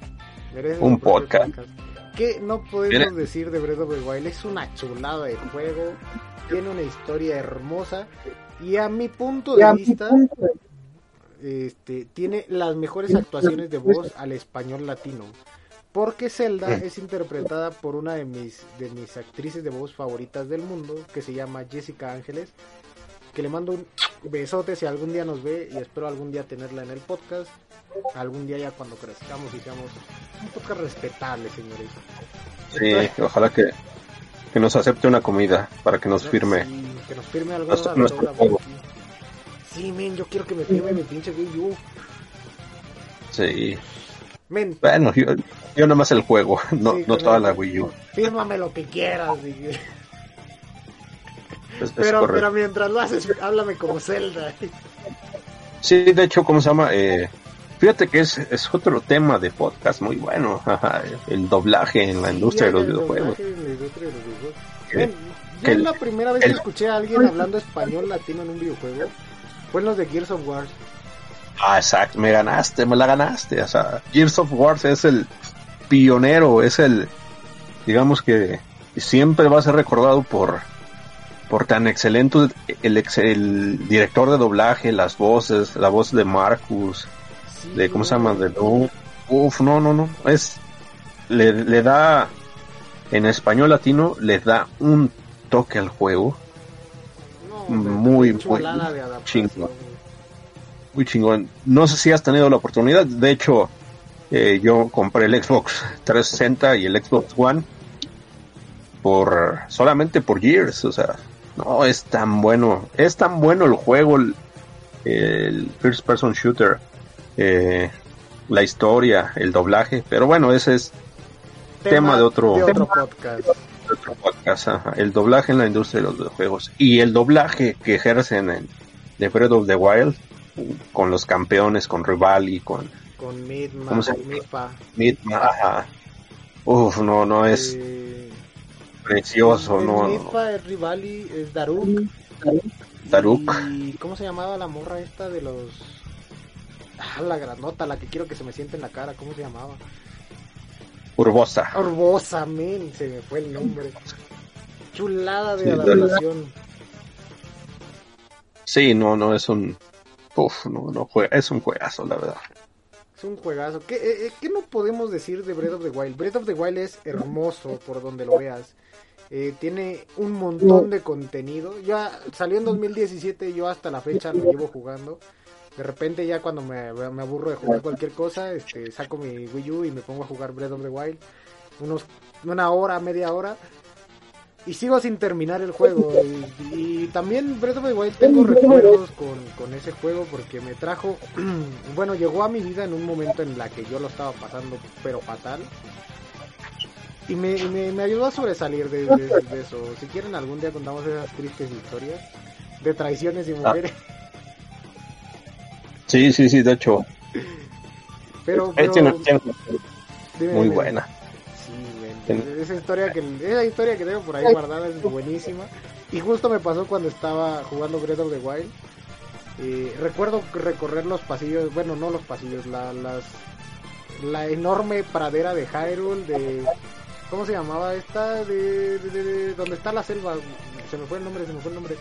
Merece un propio podcast. ¿Qué no podemos decir de Breath of the Wild? Es una chulada de juego, tiene una historia hermosa y a mi punto de vista este, tiene las mejores actuaciones de voz al español latino. Porque Zelda es interpretada por una de mis, de mis actrices de voz favoritas del mundo, que se llama Jessica Ángeles, que le mando un besote si algún día nos ve y espero algún día tenerla en el podcast. Algún día ya cuando crezcamos y seamos un podcast respetable, señores. sí, ojalá que, que nos acepte una comida para que nos firme. Sí, que nos firme algo. Sí, men, yo quiero que me firme mi pinche Wii U. Sí, Men, bueno, yo, yo nada más el juego, [laughs] no, Sí, no toda el- la Wii U. fírmame lo que quieras. dije. [laughs] Es- es Pero, correcto. pero mientras lo haces, háblame como Zelda. Sí, de hecho, ¿cómo se llama? Eh, fíjate que es, es otro tema de podcast muy bueno, [laughs] el doblaje en la industria de los Sí, de los videojuegos. Yo el- la primera vez el- que escuché a alguien hablando español latino en un videojuego fue en los de Gears of War. Ah, exacto, me ganaste, me la ganaste. O sea, Gears of War es el pionero, es el, digamos que siempre va a ser recordado por, por tan excelente el, el director de doblaje, las voces, la voz de Marcus, Sí, de cómo se no, llama, de Doom. Uf, no, no, no, es, le, le da, en español latino, le da un toque al juego no, muy, muy chingón. muy chingón. No sé si has tenido la oportunidad. De hecho, eh, yo compré el Xbox 360 y el Xbox One por solamente por Gears. O sea, no es tan bueno. Es tan bueno el juego, el, el first person shooter, eh, la historia, el doblaje. Pero bueno, ese es tema de otro- de otro podcast. otro podcast. ajá. El doblaje en la industria de los videojuegos y el doblaje que ejercen en The Breath of the Wild con los campeones, con Rivali, con Con Midma. Midpa. Midma. ajá. Uf, no, no es eh, precioso, el no, Midpa es Rivali, es Daruk. Daruk. ¿Y cómo se llamaba la morra esta de los... Ah, la granota, la que quiero que se me siente en la cara, ¿cómo se llamaba? Urbosa. Orbosa, men, se me fue el nombre. Chulada de Sí, adaptación. Sí, no, no es un. Uf, no, no es un juegazo, la verdad. Es un juegazo. ¿Qué, eh, eh, ¿Qué no podemos decir de Breath of the Wild? Breath of the Wild es hermoso por donde lo veas. Eh, tiene un montón de contenido. Ya salió en 2017, yo hasta la fecha lo llevo jugando. De repente ya cuando me, me aburro de jugar cualquier cosa, este, saco mi Wii U y me pongo a jugar Breath of the Wild. Unos, una hora, media hora. Y sigo sin terminar el juego. Y, y también Breath of the Wild [laughs] tengo recuerdos con, con ese juego porque me trajo... [clears throat] bueno, llegó a mi vida en un momento en la que yo lo estaba pasando, pero fatal. Y me, y me, me ayudó a sobresalir de, de- de eso. Si quieren algún día contamos esas tristes historias de traiciones y mujeres. [laughs] Sí, sí, sí, de hecho. Pero, pero muy buena. Esa historia que esa historia que tengo por ahí guardada es buenísima. Y justo me pasó cuando estaba jugando Breath of the Wild. Eh, recuerdo recorrer los pasillos, bueno, no los pasillos, la, las la enorme pradera de Hyrule de ¿cómo se llamaba esta? De, de, de- de- donde está la selva, se me fue el nombre, se me fue el nombre.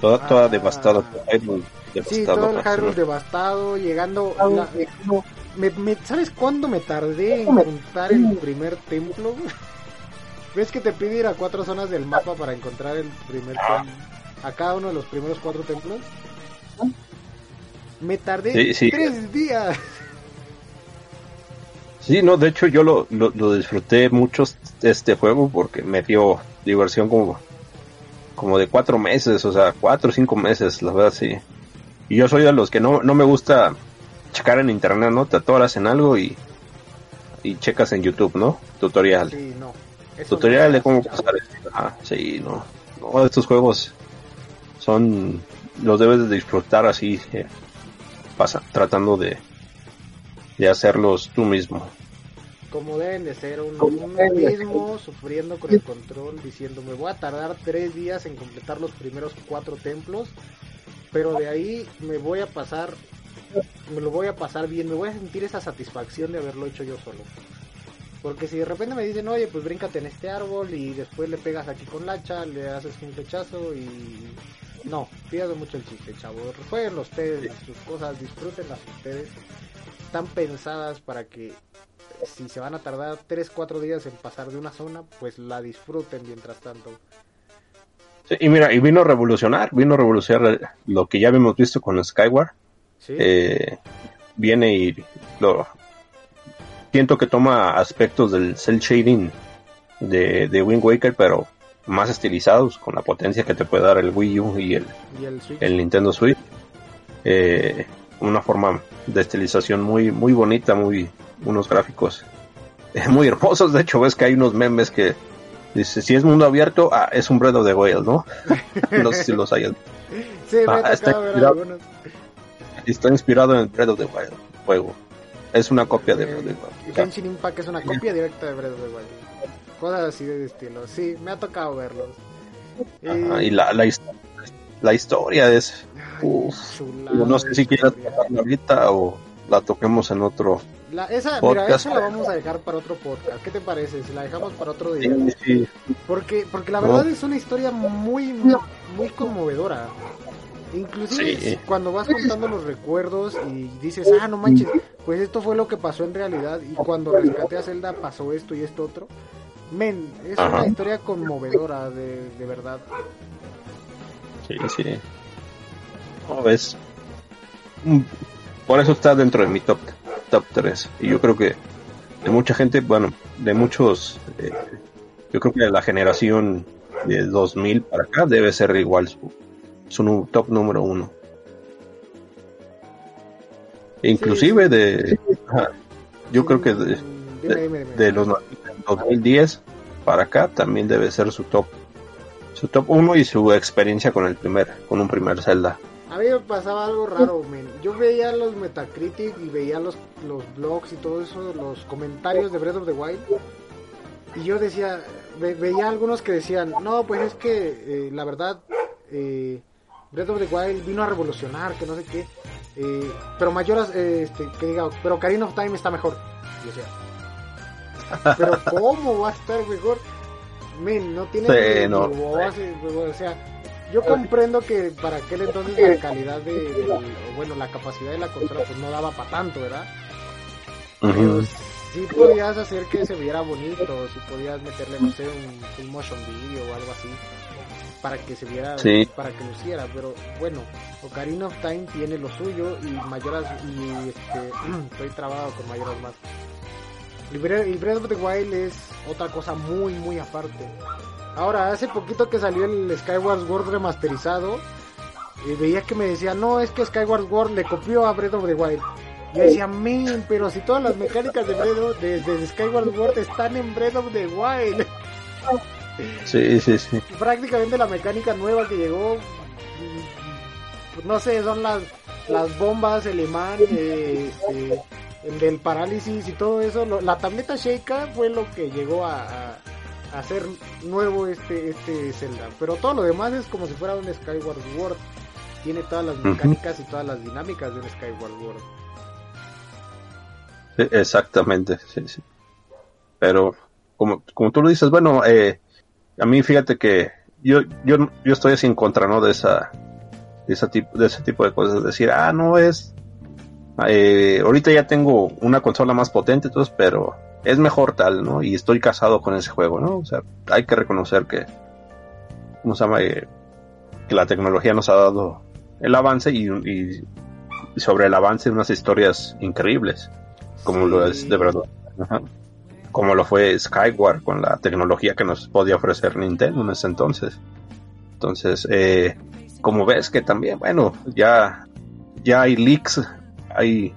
Toda, toda Ah. devastada. Hyrule Sí, devastado, todo el Hyrule devastado, llegando la- me, me- ¿Sabes cuándo me tardé en encontrar el primer templo? [laughs] ¿Ves que te pide ir a cuatro zonas del mapa para encontrar el primer templo? A cada uno de los primeros cuatro templos. Me tardé Sí, sí. tres días. Sí, no, de hecho yo lo, lo, lo disfruté mucho este juego porque me dio diversión como, como de cuatro meses, o sea, cuatro o cinco meses, la verdad sí. Y yo soy de los que no, no me gusta checar en internet, ¿no? Te atoras en algo y, y checas en YouTube, ¿no? Tutorial. Sí, no. Tutorial de cómo pasar esto. Ah, sí, no. No, estos juegos son, los debes de disfrutar así, eh, pasa, tratando de, de hacerlos tú mismo. como deben de ser uno, uno mismo sufriendo con el control diciendo me voy a tardar tres días en completar los primeros cuatro templos pero de ahí me voy a pasar me lo voy a pasar bien me voy a sentir esa satisfacción de haberlo hecho yo solo porque si de repente me dicen oye pues bríncate en este árbol y después le pegas aquí con la hacha le haces un flechazo y no pierdo mucho el chiste chavos jueguen ustedes sus cosas disfrútenlas ustedes están pensadas para que si se van a tardar 3, 4 días en pasar de una zona, pues la disfruten mientras tanto. Sí, y mira, y vino a revolucionar, vino a revolucionar lo que ya habíamos visto con Skyward. ¿Sí? Eh, viene y lo siento que toma aspectos del cel shading de, de Wind Waker, pero más estilizados con la potencia que te puede dar el Wii U y el, y el, Nintendo Switch. Eh, una forma de estilización muy muy bonita, muy unos gráficos eh, muy hermosos. De hecho, ves que hay unos memes que dice si es mundo abierto, ah, es un Breath of the Wild, ¿no? [laughs] no sé si los hay. Sí, me Ah, tocado ver algunos. Está inspirado en Breath of the Wild, juego. Es una copia de Breath of the Wild. Genshin Impact es una copia directa de Breath of the Wild. Cosas así de estilo. Sí, me ha tocado verlos. Ajá, y la, la, his- la historia es. Ay, Uf, chulada no sé si quieras historia. tocarla ahorita o la toquemos en otro. La, esa, mira, esa la vamos a dejar para otro podcast. ¿Qué te parece? Si la dejamos para otro día. Sí, sí. Porque, porque la No. verdad es una historia muy, muy, muy conmovedora. Inclusive Sí. cuando vas contando los recuerdos y dices, ah, no manches, pues esto fue lo que pasó en realidad y cuando rescaté a Zelda pasó esto y esto otro. Men, es Ajá. una historia conmovedora de, de verdad. Sí, sí. No, ves. Por eso está dentro de mi top top 3. Y yo creo que de mucha gente, bueno, de muchos, eh, yo creo que de la generación de 2000 para acá debe ser igual su, su top número uno. Inclusive de, yo creo que de, Dime, dime, dime. de los 2010 para acá también debe ser su top su top 1 y su experiencia con el primer con un primer Zelda A mí me pasaba algo raro, men. Yo veía los Metacritic y veía los, los blogs y todo eso, los comentarios de Breath of the Wild. Y yo decía, ve- veía algunos que decían, no, pues es que eh, la verdad, eh, Breath of the Wild vino a revolucionar, que no sé qué. eh, pero Mayoras, eh, este, que diga, pero Ocarina of Time está mejor. Yo decía, pero [laughs] ¿cómo va a estar mejor? Men, no tiene Sí, no. voz, eh, o sea, yo comprendo que para aquel entonces la calidad de, o bueno, la capacidad de la consola pues no daba para tanto, ¿verdad? Pero Ujú. sí podías hacer que se viera bonito, si podías meterle, no sé, un full motion video o algo así, para que se viera, Sí. para que luciera, pero bueno, Ocarina of Time tiene lo suyo y Mayoras, y este, [clears throat] estoy trabado con Mayoras más. Y y Breath of the Wild es otra cosa muy, muy aparte. Ahora, hace poquito que salió el Skyward Sword remasterizado, y veía que me decía, no, es que Skyward Sword le copió a Breath of the Wild. Yo decía, men, pero si todas las mecánicas de Breath of, de, de Skyward Sword están en Breath of the Wild. [laughs] sí sí sí Prácticamente la mecánica nueva que llegó, pues no sé, son las, las bombas, el imán, eh, este, el del parálisis y todo eso. Lo- la tableta Sheikah fue lo que llegó a, a- a hacer nuevo este, este Zelda. Pero todo lo demás es como si fuera un Skyward Sword. Tiene todas las mecánicas y todas las dinámicas de un Skyward Sword. Sí, exactamente sí, sí. pero como como tú lo dices bueno eh, a mí fíjate que yo yo yo estoy así en contra no de esa de ese tipo de ese tipo de cosas. Decir ah no es eh, ahorita ya tengo una consola más potente entonces pero es mejor tal no y estoy casado con ese juego no o sea hay que reconocer que cómo se llama Eh, que la tecnología nos ha dado el avance y, y sobre el avance de unas historias increíbles como lo es de verdad. Ajá. Como lo fue Skyward con la tecnología que nos podía ofrecer Nintendo en ese entonces. Entonces, eh, como ves que también, bueno, ya, ya hay leaks, hay,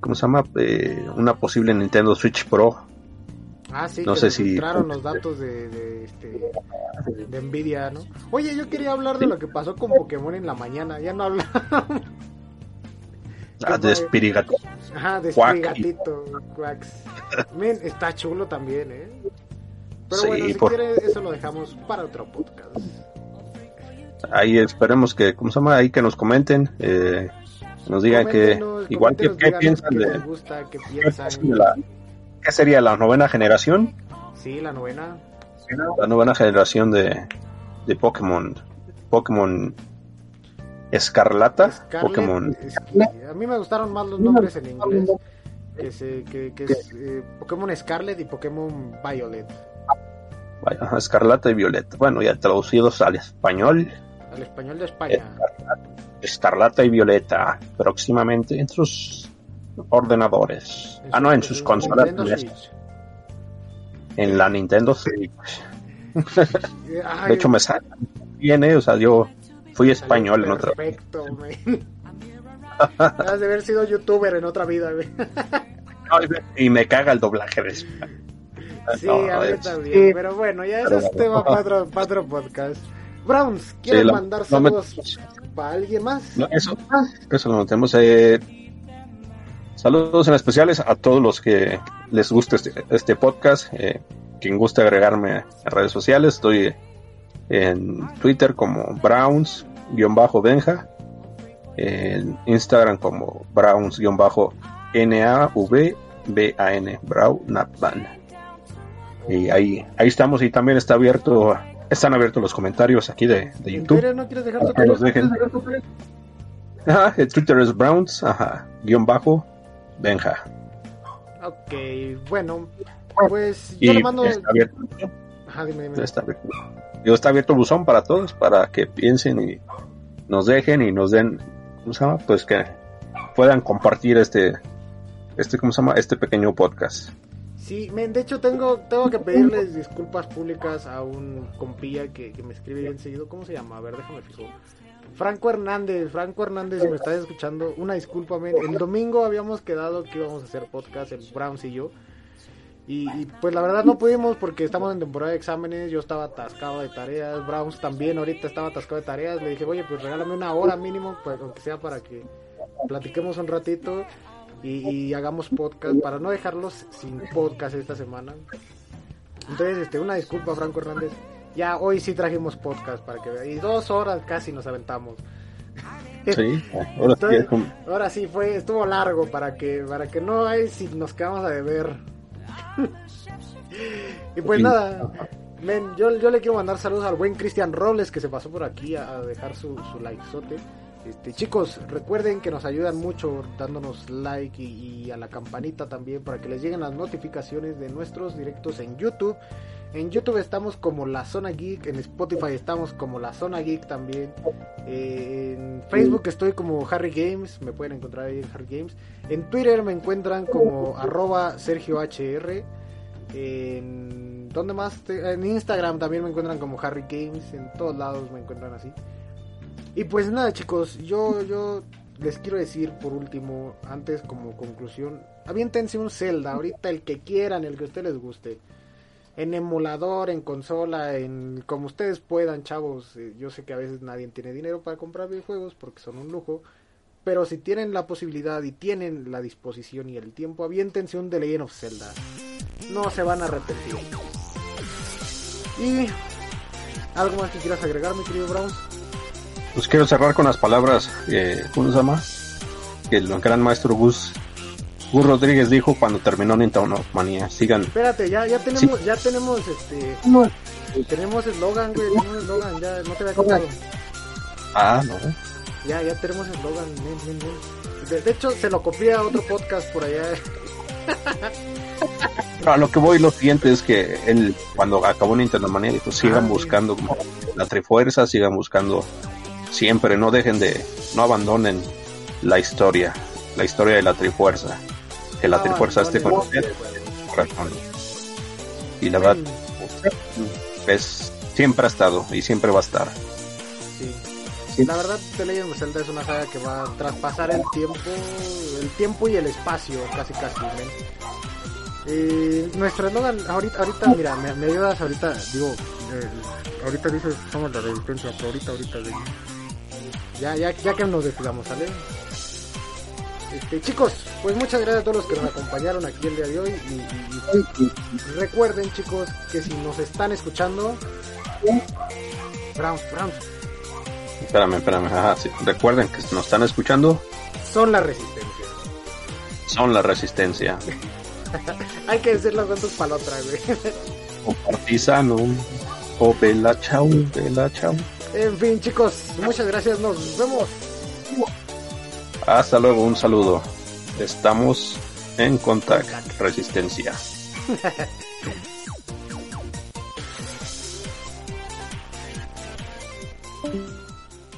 ¿cómo se llama? Eh, una posible Nintendo Switch Pro. Ah, sí, No que sé si- los datos de, de, este, de Nvidia, ¿no? Oye, yo quería hablar de lo que pasó con Pokémon en la mañana. Ya no hablamos. Ah, de Spirigatito. Ajá, de Spirigatito, Quacks. Men, está chulo también, ¿eh? Pero Sí, bueno, si por- quiere, eso lo dejamos para otro podcast. Ahí esperemos que, ¿cómo se llama? Ahí que nos comenten, eh, nos digan que, igual que, qué piensan de, gusta, qué piensan. piensan de la, ¿qué sería la novena generación? Sí, la novena. La novena generación de, de Pokémon, Pokémon Escarlata, Scarlet, Pokémon, es que a mí me gustaron más los nombres en inglés. Que, se, que, que es eh, Pokémon Scarlet y Pokémon Violet. ajá, Escarlata y Violeta. Bueno, ya traducidos al español, Al español de España. Escarlata y Violeta, próximamente en sus ordenadores. Ah, no, en sus consolas. En la Nintendo Switch. [laughs] Eh, De hecho, me sale bien, ¿eh? O sea, yo fui español en otra. Perfecto. [laughs] Has de haber sido youtuber en otra vida, güey. [laughs] Y me caga el doblaje de español. Sí, No, a mí es- también. Pero bueno, ya ese es tema para otro, [laughs] para otro podcast. Browns, ¿quieres Sí, la- mandar no me- saludos para alguien más? No, eso, eso lo notemos. Eh, saludos en especiales a todos los que les guste este, este podcast. Eh, quien guste agregarme a redes sociales, estoy en Twitter como Browns-Benja, en Instagram como Browns-NAVBAN, Brownatban. Y ahí, ahí estamos y también está abierto, están abiertos los comentarios aquí de, de ¿En YouTube. Twitter no quieres dejar tu Que los Twitter? dejen. Ajá, el Twitter es Browns, ajá, guion bajo, Benja. Ok, bueno, pues Y yo le mando. está abierto, Ajá, dime, dime. está abierto. Digo, está abierto el buzón para todos, para que piensen y nos dejen y nos den, ¿cómo se llama? Pues que puedan compartir este, este, ¿cómo se llama? Este pequeño podcast. Sí, men, de hecho tengo tengo que pedirles disculpas públicas a un compilla que, que me escribe bien seguido. ¿Cómo se llama? A ver, déjame fijo. Franco Hernández, Franco Hernández, si me estás escuchando, una disculpa. El domingo habíamos quedado que íbamos a hacer podcast, el Browns y yo. Y, y, pues la verdad no pudimos porque estamos en temporada de exámenes, yo estaba atascado de tareas, Browns también ahorita estaba atascado de tareas, le dije, oye, pues regálame una hora mínimo, pues, aunque sea para que platiquemos un ratito y, y hagamos podcast, para no dejarlos sin podcast esta semana. Entonces, este, una disculpa, Franco Hernández. Ya hoy sí trajimos podcast para que vean. Y dos horas casi nos aventamos. Sí, [laughs] ahora sí Entonces, ahora sí fue, estuvo largo para que, para que no hay si nos quedamos a deber. [laughs] y pues nada, men, yo, yo le quiero mandar saludos al buen Cristian Robles que se pasó por aquí a, a dejar su, su likezote. Este, chicos, recuerden que nos ayudan mucho dándonos like y, y a la campanita también para que les lleguen las notificaciones de nuestros directos en YouTube. En YouTube estamos como La Zona Geek, en Spotify estamos como La Zona Geek también. En Facebook estoy como Harry Games, me pueden encontrar ahí en Harry Games. En Twitter me encuentran como arroba Sergio. En, ¿Dónde más? En Instagram también me encuentran como Harry Games, en todos lados me encuentran así. Y pues nada chicos, yo, yo les quiero decir por último, antes como conclusión, aviéntense un Zelda, ahorita el que quieran, el que a ustedes les guste. En emulador, en consola, en como ustedes puedan, chavos. Eh, Yo sé que a veces nadie tiene dinero para comprar videojuegos porque son un lujo. Pero si tienen la posibilidad y tienen la disposición y el tiempo, aviéntense un The Legend of Zelda. No se van a arrepentir. Y algo más que quieras agregar, mi querido Brown. Pues quiero cerrar con las palabras, eh, ¿cómo se llama? Que el gran maestro Gus, Gus Rodríguez dijo cuando terminó Nintendo Manía. Sigan. Espérate, ya, ya tenemos, ya tenemos este, tenemos eslogan, güey, tenemos eslogan, ya no te había contado. Ah, no. Ya, ya tenemos eslogan. De, de hecho, se lo copié a otro podcast por allá. Pero [laughs] a lo que voy, lo siguiente es que él, cuando acabó Nintendo Manía, dijo: sigan Ah, sí. buscando como la Trifuerza, sigan buscando siempre, no dejen de, no abandonen la historia, la historia de la Trifuerza. Que la Trifuerza esté con este corazón. Y la verdad, es, siempre ha estado y siempre va a estar. sí. La verdad, The Legend of Zelda es una saga que va a traspasar el tiempo, el tiempo y el espacio, casi casi. Eh, nuestro eslogan, ahorita, ahorita, mira, me, me ayudas ahorita, digo, eh, ahorita dices, somos la resistencia, pero ahorita, ahorita, ya, ya, ya que nos despidamos, ¿sale? Este, chicos, pues muchas gracias a todos los que nos acompañaron aquí el día de hoy. Y, recuerden, chicos, que si nos están escuchando. Brown, Brown. Espérame, espérame. Recuerden que si nos están escuchando. Son la resistencia. Son la resistencia. [laughs] Hay que decir las cuentas para la otra, güey. o partisano. O bella chau, bella chau. En fin, chicos, muchas gracias. Nos vemos. Hasta luego, un saludo. Estamos en Contact Resistencia. [laughs]